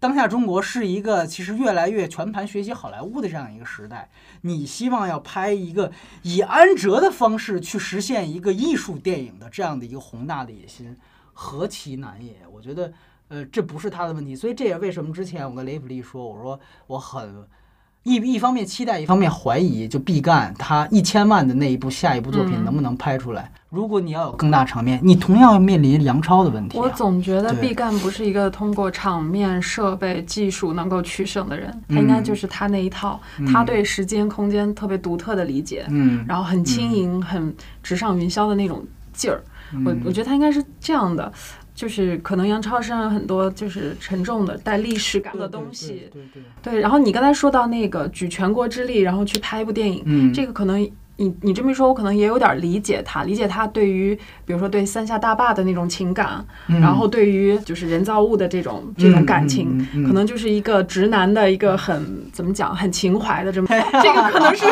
当下中国是一个其实越来越全盘学习好莱坞的这样一个时代，你希望要拍一个以安哲的方式去实现一个艺术电影的这样的一个宏大的野心，何其难也！我觉得，呃，这不是他的问题，所以这也为什么之前我跟雷普利说，我说我很。一一方面期待，一方面怀疑，就毕赣他一千万的那一部下一部作品能不能拍出来？如果你要有更大场面，你同样要面临杨超的问题。我总觉得毕赣不是一个通过场面、设备、技术能够取胜的人，他应该就是他那一套，他对时间、空间特别独特的理解，嗯，然后很轻盈、很直上云霄的那种劲儿。我我觉得他应该是这样的。就是可能杨超身上很多就是沉重的带历史感的东西，对对对。然后你刚才说到那个举全国之力，然后去拍一部电影，嗯，这个可能。你你这么一说，我可能也有点理解他，理解他对于比如说对三峡大坝的那种情感，然后对于就是人造物的这种这种感情，可能就是一个直男的一个很怎么讲很情怀的这么，这个可能是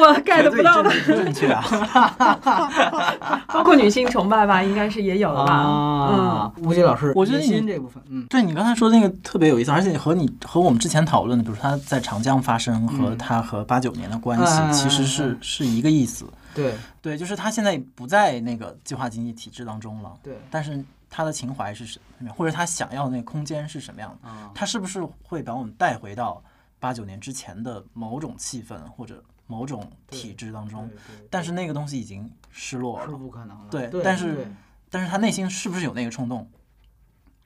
我 get 不到的。正确啊，包括女性崇拜吧，应该是也有的吧。嗯，吴杰老师，我觉得你这部分，嗯，对你刚才说的那个特别有意思，而且和你和我们之前讨论的，比如他在长江发生和他和八九年的关系，其实是。是一个意思，对对，就是他现在不在那个计划经济体制当中了，对。但是他的情怀是什么，或者他想要的那个空间是什么样的？他是不是会把我们带回到八九年之前的某种气氛或者某种体制当中？但是那个东西已经失落了，是不可能的。对，但是但是他内心是不是有那个冲动？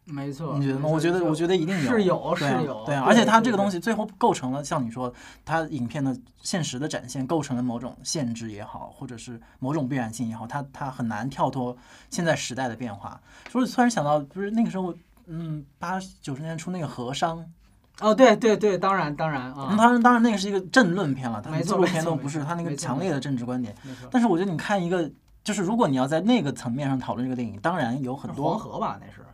没错，你觉得吗？我觉得，我觉得一定有，是有，是有，对啊。而且它这个东西最后构成了，像你说，它影片的现实的展现构成了某种限制也好，或者是某种必然性也好，它它很难跳脱现在时代的变化。所以突然想到，不是那个时候，嗯，八九十年初那个和商。哦，对对对，当然当然啊，当然当然那个是一个政论片了，他纪录片都不是他那个强烈的政治观点。但是我觉得你看一个，就是如果你要在那个层面上讨论这个电影，当然有很多黄河吧，那是。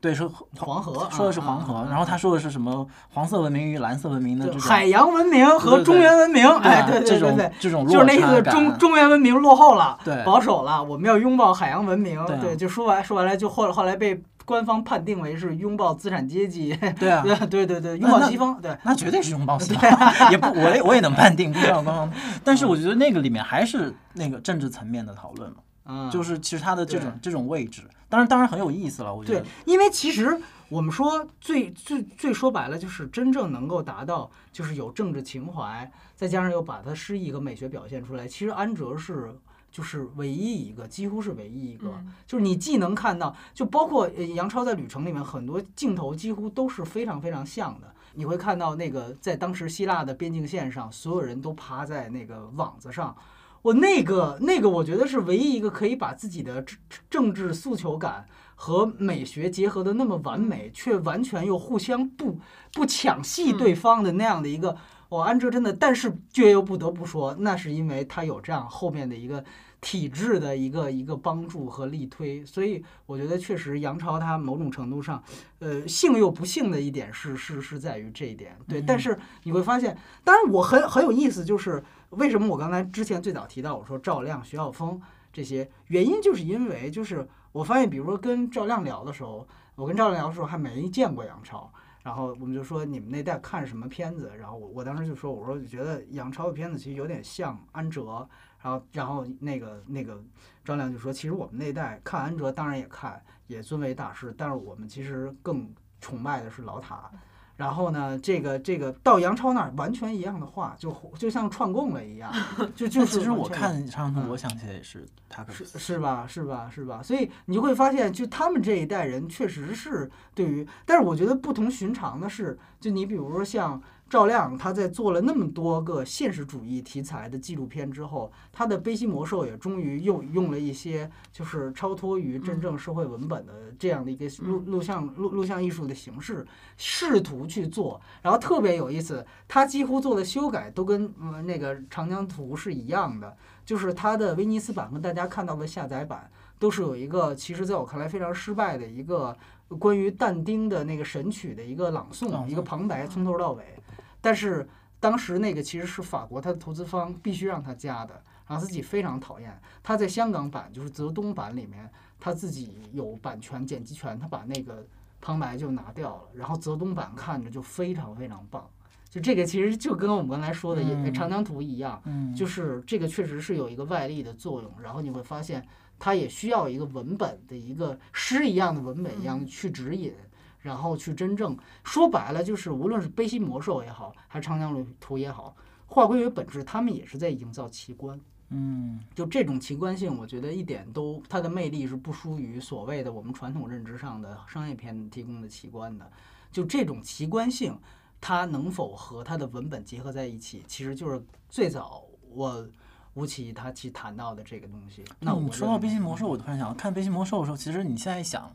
对，说黄河，说的是黄河，然后他说的是什么黄色文明与蓝色文明的这种海洋文明和中原文明，哎，对对对对，这种就是那意思，中中原文明落后了，对，保守了，我们要拥抱海洋文明，对，就说完说完了，就后后来被官方判定为是拥抱资产阶级，对啊，对对对，拥抱西方，对，那绝对是拥抱西方，也不，我也我也能判定不需要官方，但是我觉得那个里面还是那个政治层面的讨论嘛，嗯就是其实他的这种这种位置，当然当然很有意思了，我觉得，对，因为其实。我们说最最最说白了，就是真正能够达到，就是有政治情怀，再加上又把它诗意和美学表现出来。其实安哲是就是唯一一个，几乎是唯一一个，就是你既能看到，就包括杨超在《旅程》里面很多镜头几乎都是非常非常像的。你会看到那个在当时希腊的边境线上，所有人都趴在那个网子上，我那个那个，我觉得是唯一一个可以把自己的政政治诉求感。和美学结合的那么完美，却完全又互相不不抢戏对方的那样的一个，我安哲真的，但是却又不得不说，那是因为他有这样后面的一个体制的一个一个帮助和力推，所以我觉得确实杨超他某种程度上，呃，幸又不幸的一点是是是在于这一点，对，但是你会发现，当然我很很有意思，就是为什么我刚才之前最早提到我说赵亮、徐晓峰这些原因，就是因为就是。我发现，比如说跟赵亮聊的时候，我跟赵亮聊的时候还没见过杨超，然后我们就说你们那代看什么片子，然后我我当时就说，我说觉得杨超的片子其实有点像安哲，然后然后那个那个张亮就说，其实我们那代看安哲当然也看，也尊为大师，但是我们其实更崇拜的是老塔。然后呢，这个这个到杨超那儿完全一样的话，就就像串供了一样，就就是。其实我看张图，我想起来也是他。是是吧？是吧？是吧？所以你就会发现，就他们这一代人确实是对于，但是我觉得不同寻常的是，就你比如说像。赵亮他在做了那么多个现实主义题材的纪录片之后，他的《悲心魔兽》也终于又用了一些就是超脱于真正社会文本的这样的一个录录像录录像艺术的形式，试图去做，然后特别有意思，他几乎做的修改都跟那个《长江图》是一样的，就是他的威尼斯版和大家看到的下载版都是有一个，其实在我看来非常失败的一个关于但丁的那个神曲的一个朗诵，一个旁白从头到尾。但是当时那个其实是法国他的投资方必须让他加的，然后自己非常讨厌。他在香港版就是泽东版里面，他自己有版权剪辑权，他把那个旁白就拿掉了。然后泽东版看着就非常非常棒。就这个其实就跟我们刚才说的《长江图》一样，就是这个确实是有一个外力的作用。然后你会发现，它也需要一个文本的一个诗一样的文本一样去指引。然后去真正说白了，就是无论是悲心魔兽也好，还是长江图也好，划归为本质，他们也是在营造奇观。嗯，就这种奇观性，我觉得一点都它的魅力是不输于所谓的我们传统认知上的商业片提供的奇观的。就这种奇观性，它能否和它的文本结合在一起，其实就是最早我吴奇他去谈到的这个东西。那我说到悲心魔兽，我突然想看悲心魔兽的时候，其实你现在想。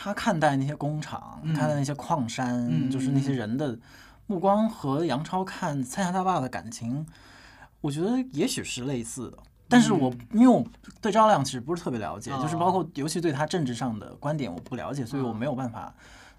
他看待那些工厂，看待那些矿山，就是那些人的目光和杨超看三峡大坝的感情，我觉得也许是类似的。但是我因为我对张亮其实不是特别了解，就是包括尤其对他政治上的观点我不了解，所以我没有办法，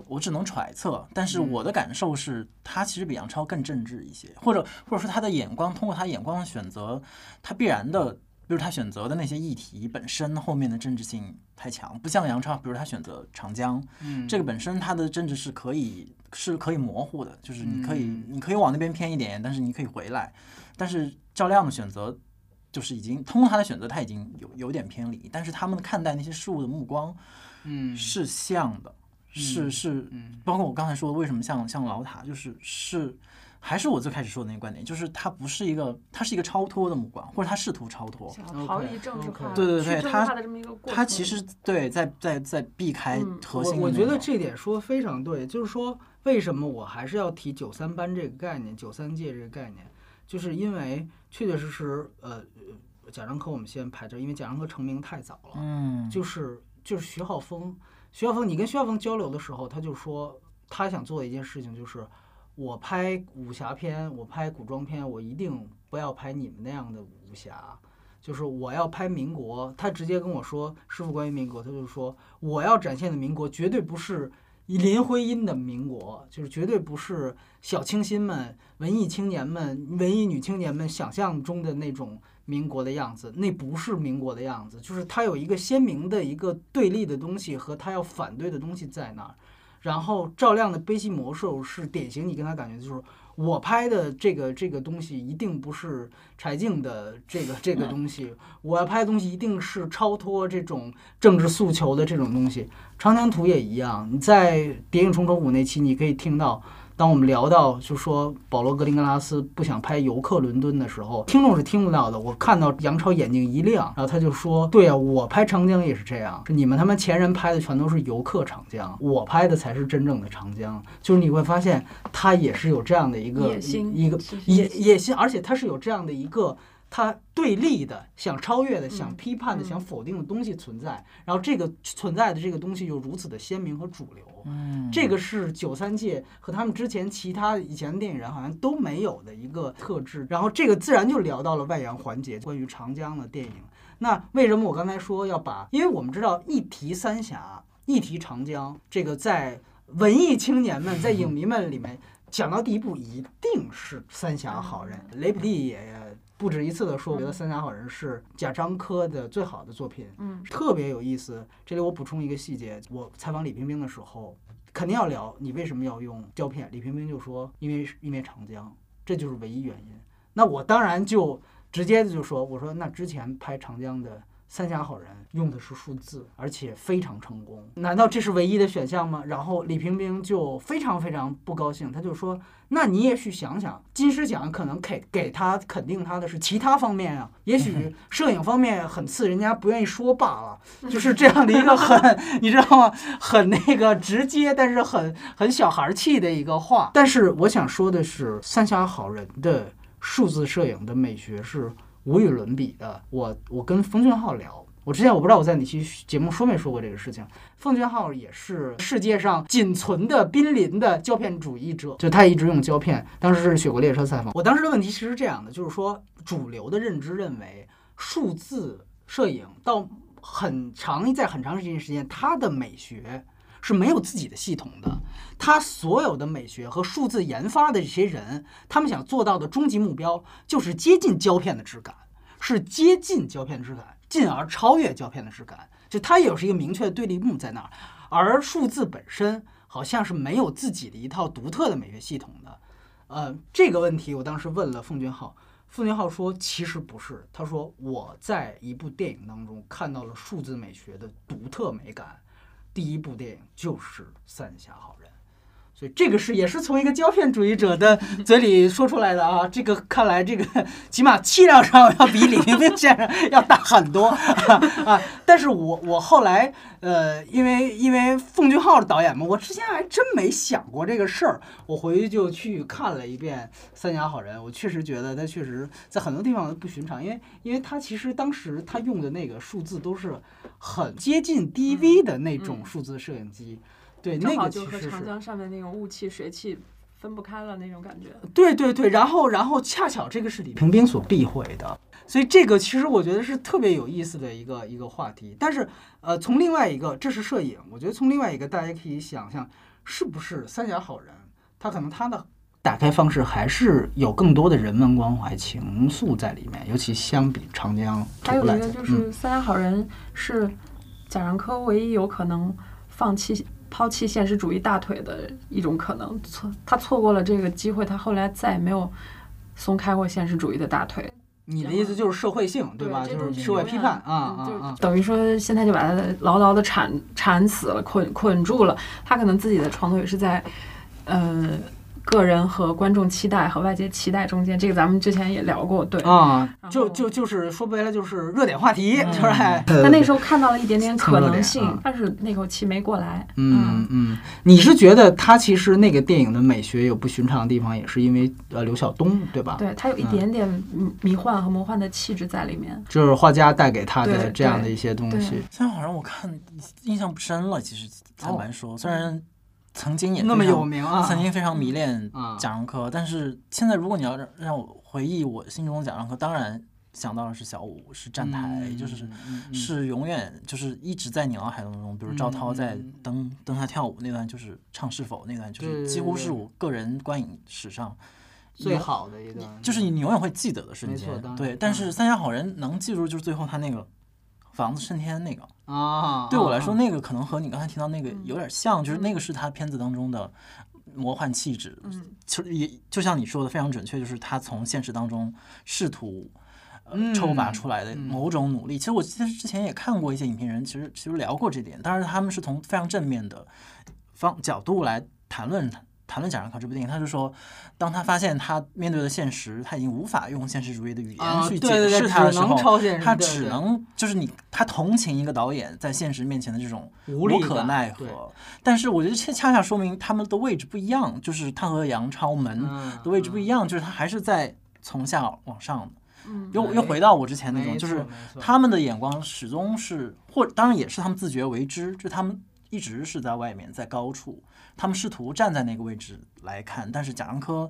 我只能揣测。但是我的感受是他其实比杨超更政治一些，或者或者说他的眼光，通过他眼光的选择，他必然的。比如他选择的那些议题本身后面的政治性太强，不像杨超，比如他选择长江，嗯，这个本身它的政治是可以是可以模糊的，就是你可以你可以往那边偏一点，但是你可以回来。但是赵亮的选择就是已经通过他的选择，他已经有有点偏离，但是他们看待那些事物的目光，嗯，是像的，是是，包括我刚才说的，为什么像像老塔，就是是。还是我最开始说的那个观点，就是他不是一个，他是一个超脱的目光，或者他试图超脱，逃离政治化，对对对，他其实对在在在避开核心。我我觉得这点说的非常对，就是说为什么我还是要提九三班这个概念，九三届这个概念，就是因为确确实实，呃，贾樟柯我们先排这，因为贾樟柯成名太早了，嗯，就是就是徐浩峰，徐浩峰，你跟徐浩峰交流的时候，他就说他想做的一件事情就是。我拍武侠片，我拍古装片，我一定不要拍你们那样的武侠，就是我要拍民国。他直接跟我说，师傅关于民国，他就说我要展现的民国绝对不是林徽因的民国，就是绝对不是小清新们、文艺青年们、文艺女青年们想象中的那种民国的样子，那不是民国的样子，就是他有一个鲜明的一个对立的东西和他要反对的东西在那儿。然后赵亮的悲喜魔兽是典型，你跟他感觉就是我拍的这个这个东西一定不是柴静的这个这个东西，我要拍的东西一定是超脱这种政治诉求的这种东西。长江图也一样，你在《谍影重重五》那期你可以听到。当我们聊到就说保罗·格林格拉斯不想拍游客伦敦的时候，听众是听不到的。我看到杨超眼睛一亮，然后他就说：“对啊，我拍长江也是这样，你们他妈前人拍的全都是游客长江，我拍的才是真正的长江。”就是你会发现他也是有这样的一个一个野野心，而且他是有这样的一个。它对立的、想超越的、想批判的、想否定的东西存在，然后这个存在的这个东西又如此的鲜明和主流，嗯，这个是九三届和他们之前其他以前的电影人好像都没有的一个特质。然后这个自然就聊到了外扬环节，关于长江的电影。那为什么我刚才说要把？因为我们知道一提三峡，一提长江，这个在文艺青年们、在影迷们里面讲到第一部一定是《三峡好人》，雷普利也。不止一次的说，我觉得《三峡好人》是贾樟柯的最好的作品，嗯，特别有意思。这里我补充一个细节，我采访李冰冰的时候，肯定要聊你为什么要用胶片。李冰冰就说，因为因为长江，这就是唯一原因。那我当然就直接的就说，我说那之前拍长江的。三峡好人用的是数字，而且非常成功。难道这是唯一的选项吗？然后李冰冰就非常非常不高兴，他就说：“那你也许想想，金狮奖可能给给他肯定他的是其他方面啊，也许 摄影方面很次，人家不愿意说罢了。”就是这样的一个很，你知道吗？很那个直接，但是很很小孩气的一个话。但是我想说的是，三峡好人的数字摄影的美学是。无与伦比的，我我跟冯俊浩聊，我之前我不知道我在哪期节目说没说过这个事情。冯俊浩也是世界上仅存的濒临的胶片主义者，就他一直用胶片。当时是雪国列车采访，我当时的问题其实是这样的，就是说主流的认知认为数字摄影到很长在很长时间时间，它的美学。是没有自己的系统的，他所有的美学和数字研发的这些人，他们想做到的终极目标就是接近胶片的质感，是接近胶片质感，进而超越胶片的质感。就它也是一个明确的对立目在那儿，而数字本身好像是没有自己的一套独特的美学系统的。呃，这个问题我当时问了奉俊昊，奉俊昊说其实不是，他说我在一部电影当中看到了数字美学的独特美感。第一部电影就是《三峡好人》，所以这个是也是从一个胶片主义者的嘴里说出来的啊。这个看来，这个起码气量上要比李冰冰先生要大很多啊。但是我我后来呃，因为因为奉俊昊的导演嘛，我之前还真没想过这个事儿。我回去就去看了一遍《三峡好人》，我确实觉得他确实在很多地方不寻常，因为因为他其实当时他用的那个数字都是。很接近 DV 的那种数字摄影机，对，那个就和长江上面那种雾气水汽分不开了那种感觉。对对对，然后然后恰巧这个是李平冰所避讳的，所以这个其实我觉得是特别有意思的一个一个话题。但是呃，从另外一个，这是摄影，我觉得从另外一个，大家可以想象，是不是三峡好人，他可能他的。打开方式还是有更多的人文关怀情愫在里面，尤其相比长江。还有一个就是《三峡好人》是贾樟柯唯一有可能放弃、抛弃现实主义大腿的一种可能。错，他错过了这个机会，他后来再也没有松开过现实主义的大腿。你的意思就是社会性，对吧？就是社会批判啊啊啊！等于说现在就把他牢牢的缠缠死了，捆捆住了。他可能自己的创作也是在，呃。个人和观众期待和外界期待中间，这个咱们之前也聊过，对啊，就就就是说白了就是热点话题，就是。他那时候看到了一点点可能性，但是那口气没过来。嗯嗯，你是觉得他其实那个电影的美学有不寻常的地方，也是因为呃刘晓东对吧？对他有一点点迷幻和魔幻的气质在里面，就是画家带给他的这样的一些东西。现在好像我看印象不深了，其实坦白说，虽然。曾经也那么有名啊，曾经非常迷恋贾樟柯，但是现在如果你要让让我回忆我心中的贾樟柯，当然想到的是小五，是站台，就是是永远就是一直在你脑海当中，比如赵涛在灯灯下跳舞那段，就是唱是否那段，就是几乎是我个人观影史上最好的一段，就是你永远会记得的瞬间。对，但是三峡好人能记住就是最后他那个。房子升天那个啊，对我来说，那个可能和你刚才提到那个有点像，就是那个是他片子当中的魔幻气质，其实也就像你说的非常准确，就是他从现实当中试图抽拔出来的某种努力。其实我记得之前也看过一些影评人，其实其实聊过这点，当然他们是从非常正面的方角度来谈论他。谈论贾樟柯这部电影，他就说，当他发现他面对的现实，他已经无法用现实主义的语言去解释他的时候，他只能就是你，他同情一个导演在现实面前的这种无可奈何。但是我觉得恰恰恰说明他们的位置不一样，就是他和杨超门的位置不一样，就是他还是在从下往上的。又又回到我之前那种，就是他们的眼光始终是，或当然也是他们自觉为之，就他们一直是在外面，在高处。他们试图站在那个位置来看，但是贾樟柯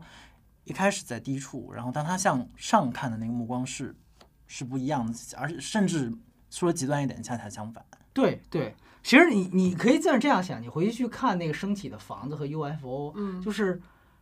一开始在低处，然后当他向上看的那个目光是是不一样的，而且甚至说极端一点，恰恰相反。对对，其实你你可以这样这样想，你回去去看那个升起的房子和 UFO，嗯，就是。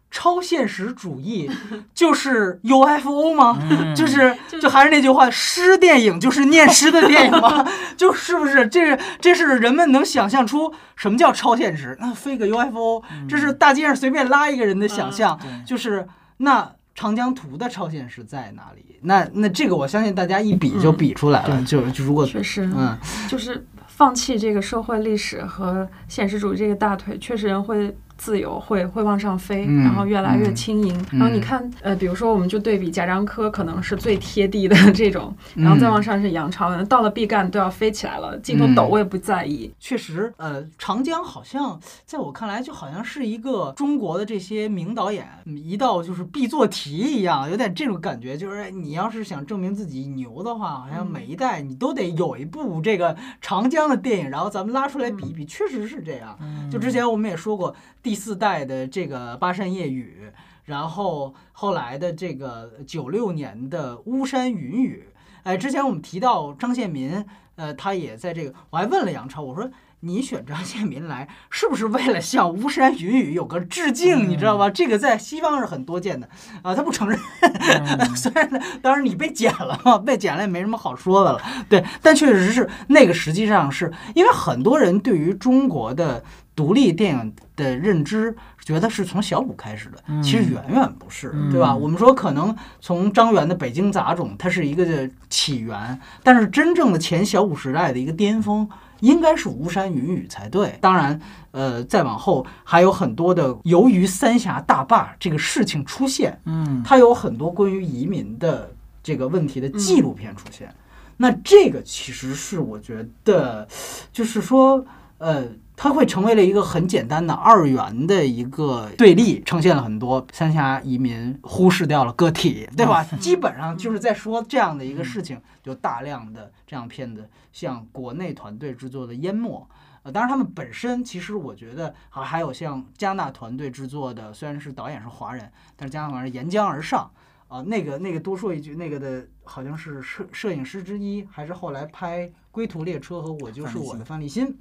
超现实主义就是 UFO 吗？就是就还是那句话，诗电影就是念诗的电影吗？就是不是？这是这是人们能想象出什么叫超现实？那飞个 UFO，这是大街上随便拉一个人的想象。就是那长江图的超现实在哪里？那那这个我相信大家一比就比出来了。就就如果确实，嗯，就是放弃这个社会历史和现实主义这个大腿，确实人会。自由会会往上飞，然后越来越轻盈。然后你看，呃，比如说，我们就对比贾樟柯，可能是最贴地的这种，然后再往上是杨超，到了毕赣都要飞起来了，镜头抖我也不在意。确实，呃，长江好像在我看来就好像是一个中国的这些名导演一道就是必做题一样，有点这种感觉。就是你要是想证明自己牛的话，好像每一代你都得有一部这个长江的电影，然后咱们拉出来比一比，确实是这样。就之前我们也说过。第四代的这个《巴山夜雨》，然后后来的这个九六年的《巫山云雨》，哎，之前我们提到张献民，呃，他也在这个，我还问了杨超，我说你选张献民来，是不是为了向《巫山云雨》有个致敬？你知道吧？这个在西方是很多见的啊，他不承认。虽然当然你被剪了嘛，被剪了也没什么好说的了。对，但确实是那个，实际上是因为很多人对于中国的。独立电影的认知，觉得是从小五开始的，其实远远不是，对吧？我们说可能从张元的《北京杂种》，它是一个起源，但是真正的前小五时代的一个巅峰，应该是《巫山云雨》才对。当然，呃，再往后还有很多的，由于三峡大坝这个事情出现，嗯，它有很多关于移民的这个问题的纪录片出现。那这个其实是我觉得，就是说，呃。它会成为了一个很简单的二元的一个对立，呈现了很多三峡移民忽视掉了个体，对吧？基本上就是在说这样的一个事情，就大量的这样片子，像国内团队制作的《淹没》，呃，当然他们本身其实我觉得还还有像加纳团队制作的，虽然是导演是华人，但是加纳团队沿江而上啊，那个那个多说一句，那个的好像是摄摄影师之一，还是后来拍《归途列车》和《我就是我的》范立新。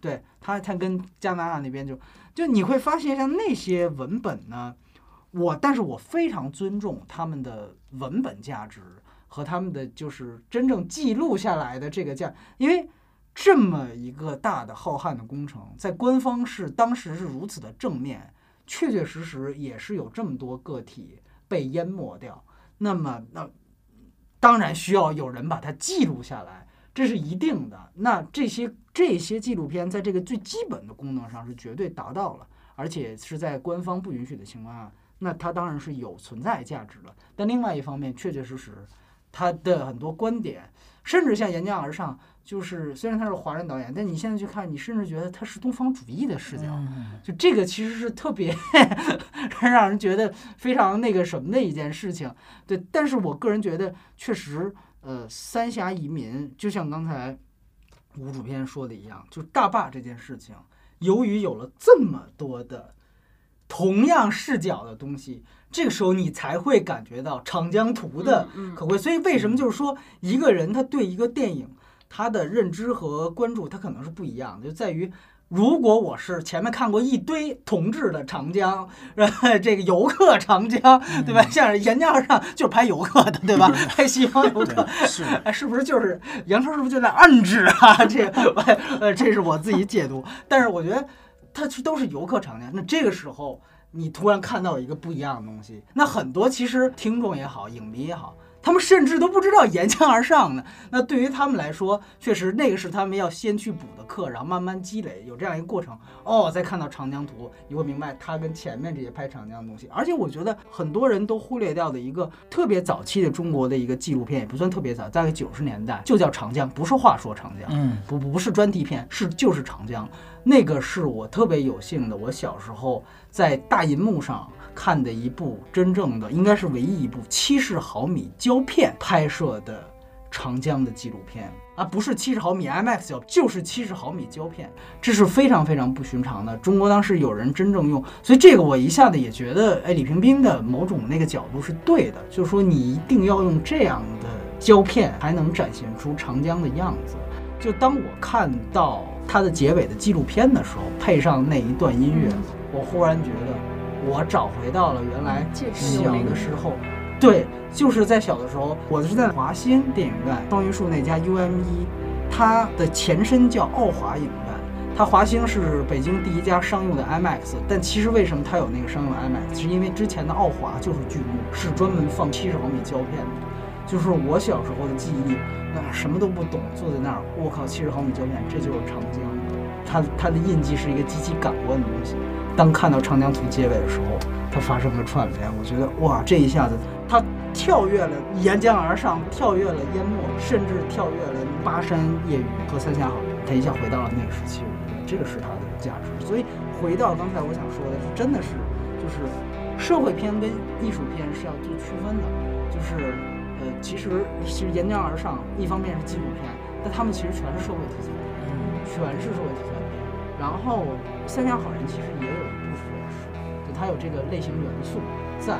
对他，他跟加拿大那边就就你会发现，像那些文本呢，我但是我非常尊重他们的文本价值和他们的就是真正记录下来的这个价，因为这么一个大的浩瀚的工程，在官方是当时是如此的正面，确确实实也是有这么多个体被淹没掉，那么那当然需要有人把它记录下来。这是一定的。那这些这些纪录片在这个最基本的功能上是绝对达到了，而且是在官方不允许的情况下，那它当然是有存在价值的。但另外一方面，确确实实，他的很多观点，甚至像沿江而上，就是虽然他是华人导演，但你现在去看，你甚至觉得他是东方主义的视角。就这个其实是特别 让人觉得非常那个什么的一件事情。对，但是我个人觉得确实。呃，三峡移民就像刚才吴主编说的一样，就大坝这件事情，由于有了这么多的同样视角的东西，这个时候你才会感觉到《长江图》的可贵。所以为什么就是说一个人他对一个电影他的认知和关注他可能是不一样的，就在于。如果我是前面看过一堆同志的长江，这个游客长江，对吧？像岩浆而上就是拍游客的，对吧？拍西方游客，是 哎，是不是就是杨超？是不是就在暗指啊？这个，呃，这是我自己解读。但是我觉得，它都是游客长江。那这个时候，你突然看到一个不一样的东西，那很多其实听众也好，影迷也好。他们甚至都不知道沿江而上呢。那对于他们来说，确实那个是他们要先去补的课，然后慢慢积累，有这样一个过程。哦，再看到长江图，你会明白它跟前面这些拍长江的东西。而且我觉得很多人都忽略掉的一个特别早期的中国的一个纪录片，也不算特别早，大概九十年代就叫长江，不是话说长江，嗯，不不是专题片，是就是长江。那个是我特别有幸的，我小时候在大银幕上。看的一部真正的，应该是唯一一部七十毫米胶片拍摄的长江的纪录片啊，不是七十毫米 IMAX 胶，就是七十毫米胶片，这是非常非常不寻常的。中国当时有人真正用，所以这个我一下子也觉得，哎，李平冰的某种那个角度是对的，就是说你一定要用这样的胶片，才能展现出长江的样子。就当我看到它的结尾的纪录片的时候，配上那一段音乐，我忽然觉得。我找回到了原来小的时候，对，就是在小的时候，我是在华星电影院双榆树那家 UME，它的前身叫奥华影院，它华星是北京第一家商用的 IMAX，但其实为什么它有那个商用 IMAX，是因为之前的奥华就是巨幕，是专门放七十毫米胶片的，就是我小时候的记忆，那什么都不懂，坐在那儿，我靠，七十毫米胶片，这就是长江，它它的印记是一个极其感官的东西。当看到《长江图》结尾的时候，它发生了串联，我觉得哇，这一下子它跳跃了沿江而上，跳跃了淹没，甚至跳跃了巴山夜雨和三峡好，它一下回到了那个时期。我觉得这个是它的价值。所以回到刚才我想说的，真的是就是社会片跟艺术片是要做区分的。就是呃，其实其实沿江而上，一方面是纪录片，但他们其实全是社会题材，全是社会题材。然后三峡好人其实也有一部分是，就。它有这个类型元素在，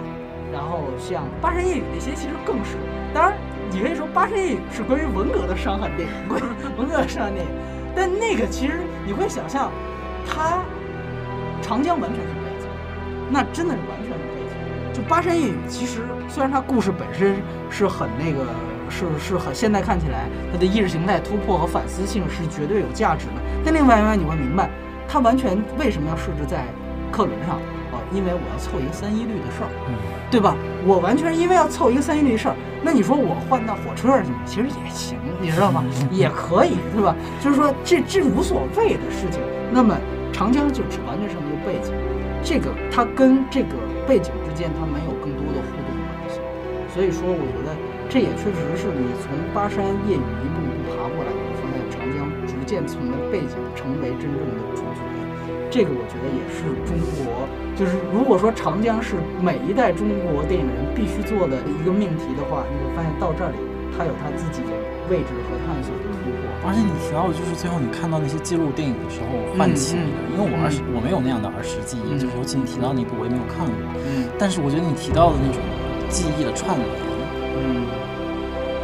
然后像《巴山夜雨》那些其实更是。当然，你可以说《巴山夜雨》是关于文革的伤痕电影，关于文革的伤痕电影。但那个其实你会想象，它长江完全是背景，那真的是完全是背景。就《巴山夜雨》，其实虽然它故事本身是很那个，是是很现在看起来它的意识形态突破和反思性是绝对有价值的。但另外一方面，你会明白，它完全为什么要设置在客轮上啊。因为我要凑一个三一律的事儿，对吧？我完全因为要凑一个三一律的事儿。那你说我换到火车上去，其实也行，你知道吗？也可以，对吧？就是说这这无所谓的事情。那么长江就只完全是一个背景，这个它跟这个背景之间它没有更多的互动关系。所以说，我觉得这也确实是你从巴山夜雨一步一步爬过来，发现长江逐渐从背景成为真正的主角。这个我觉得也是中国。就是如果说长江是每一代中国电影人必须做的一个命题的话，你会发现到这里，它有它自己的位置和探索的突破。而且你提到的就是最后你看到那些记录电影的时候唤起的，因为我儿时我没有那样的儿时记忆，就是尤其你提到那部我也没有看过。嗯。但是我觉得你提到的那种记忆的串联，嗯，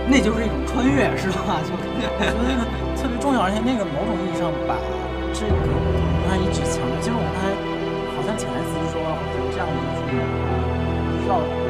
那就是一种穿越，是吧？就我觉得特别重要，而且那个某种意义上把这个我刚才一直强调，其实我刚才好像潜台词。这样的一句，不知道。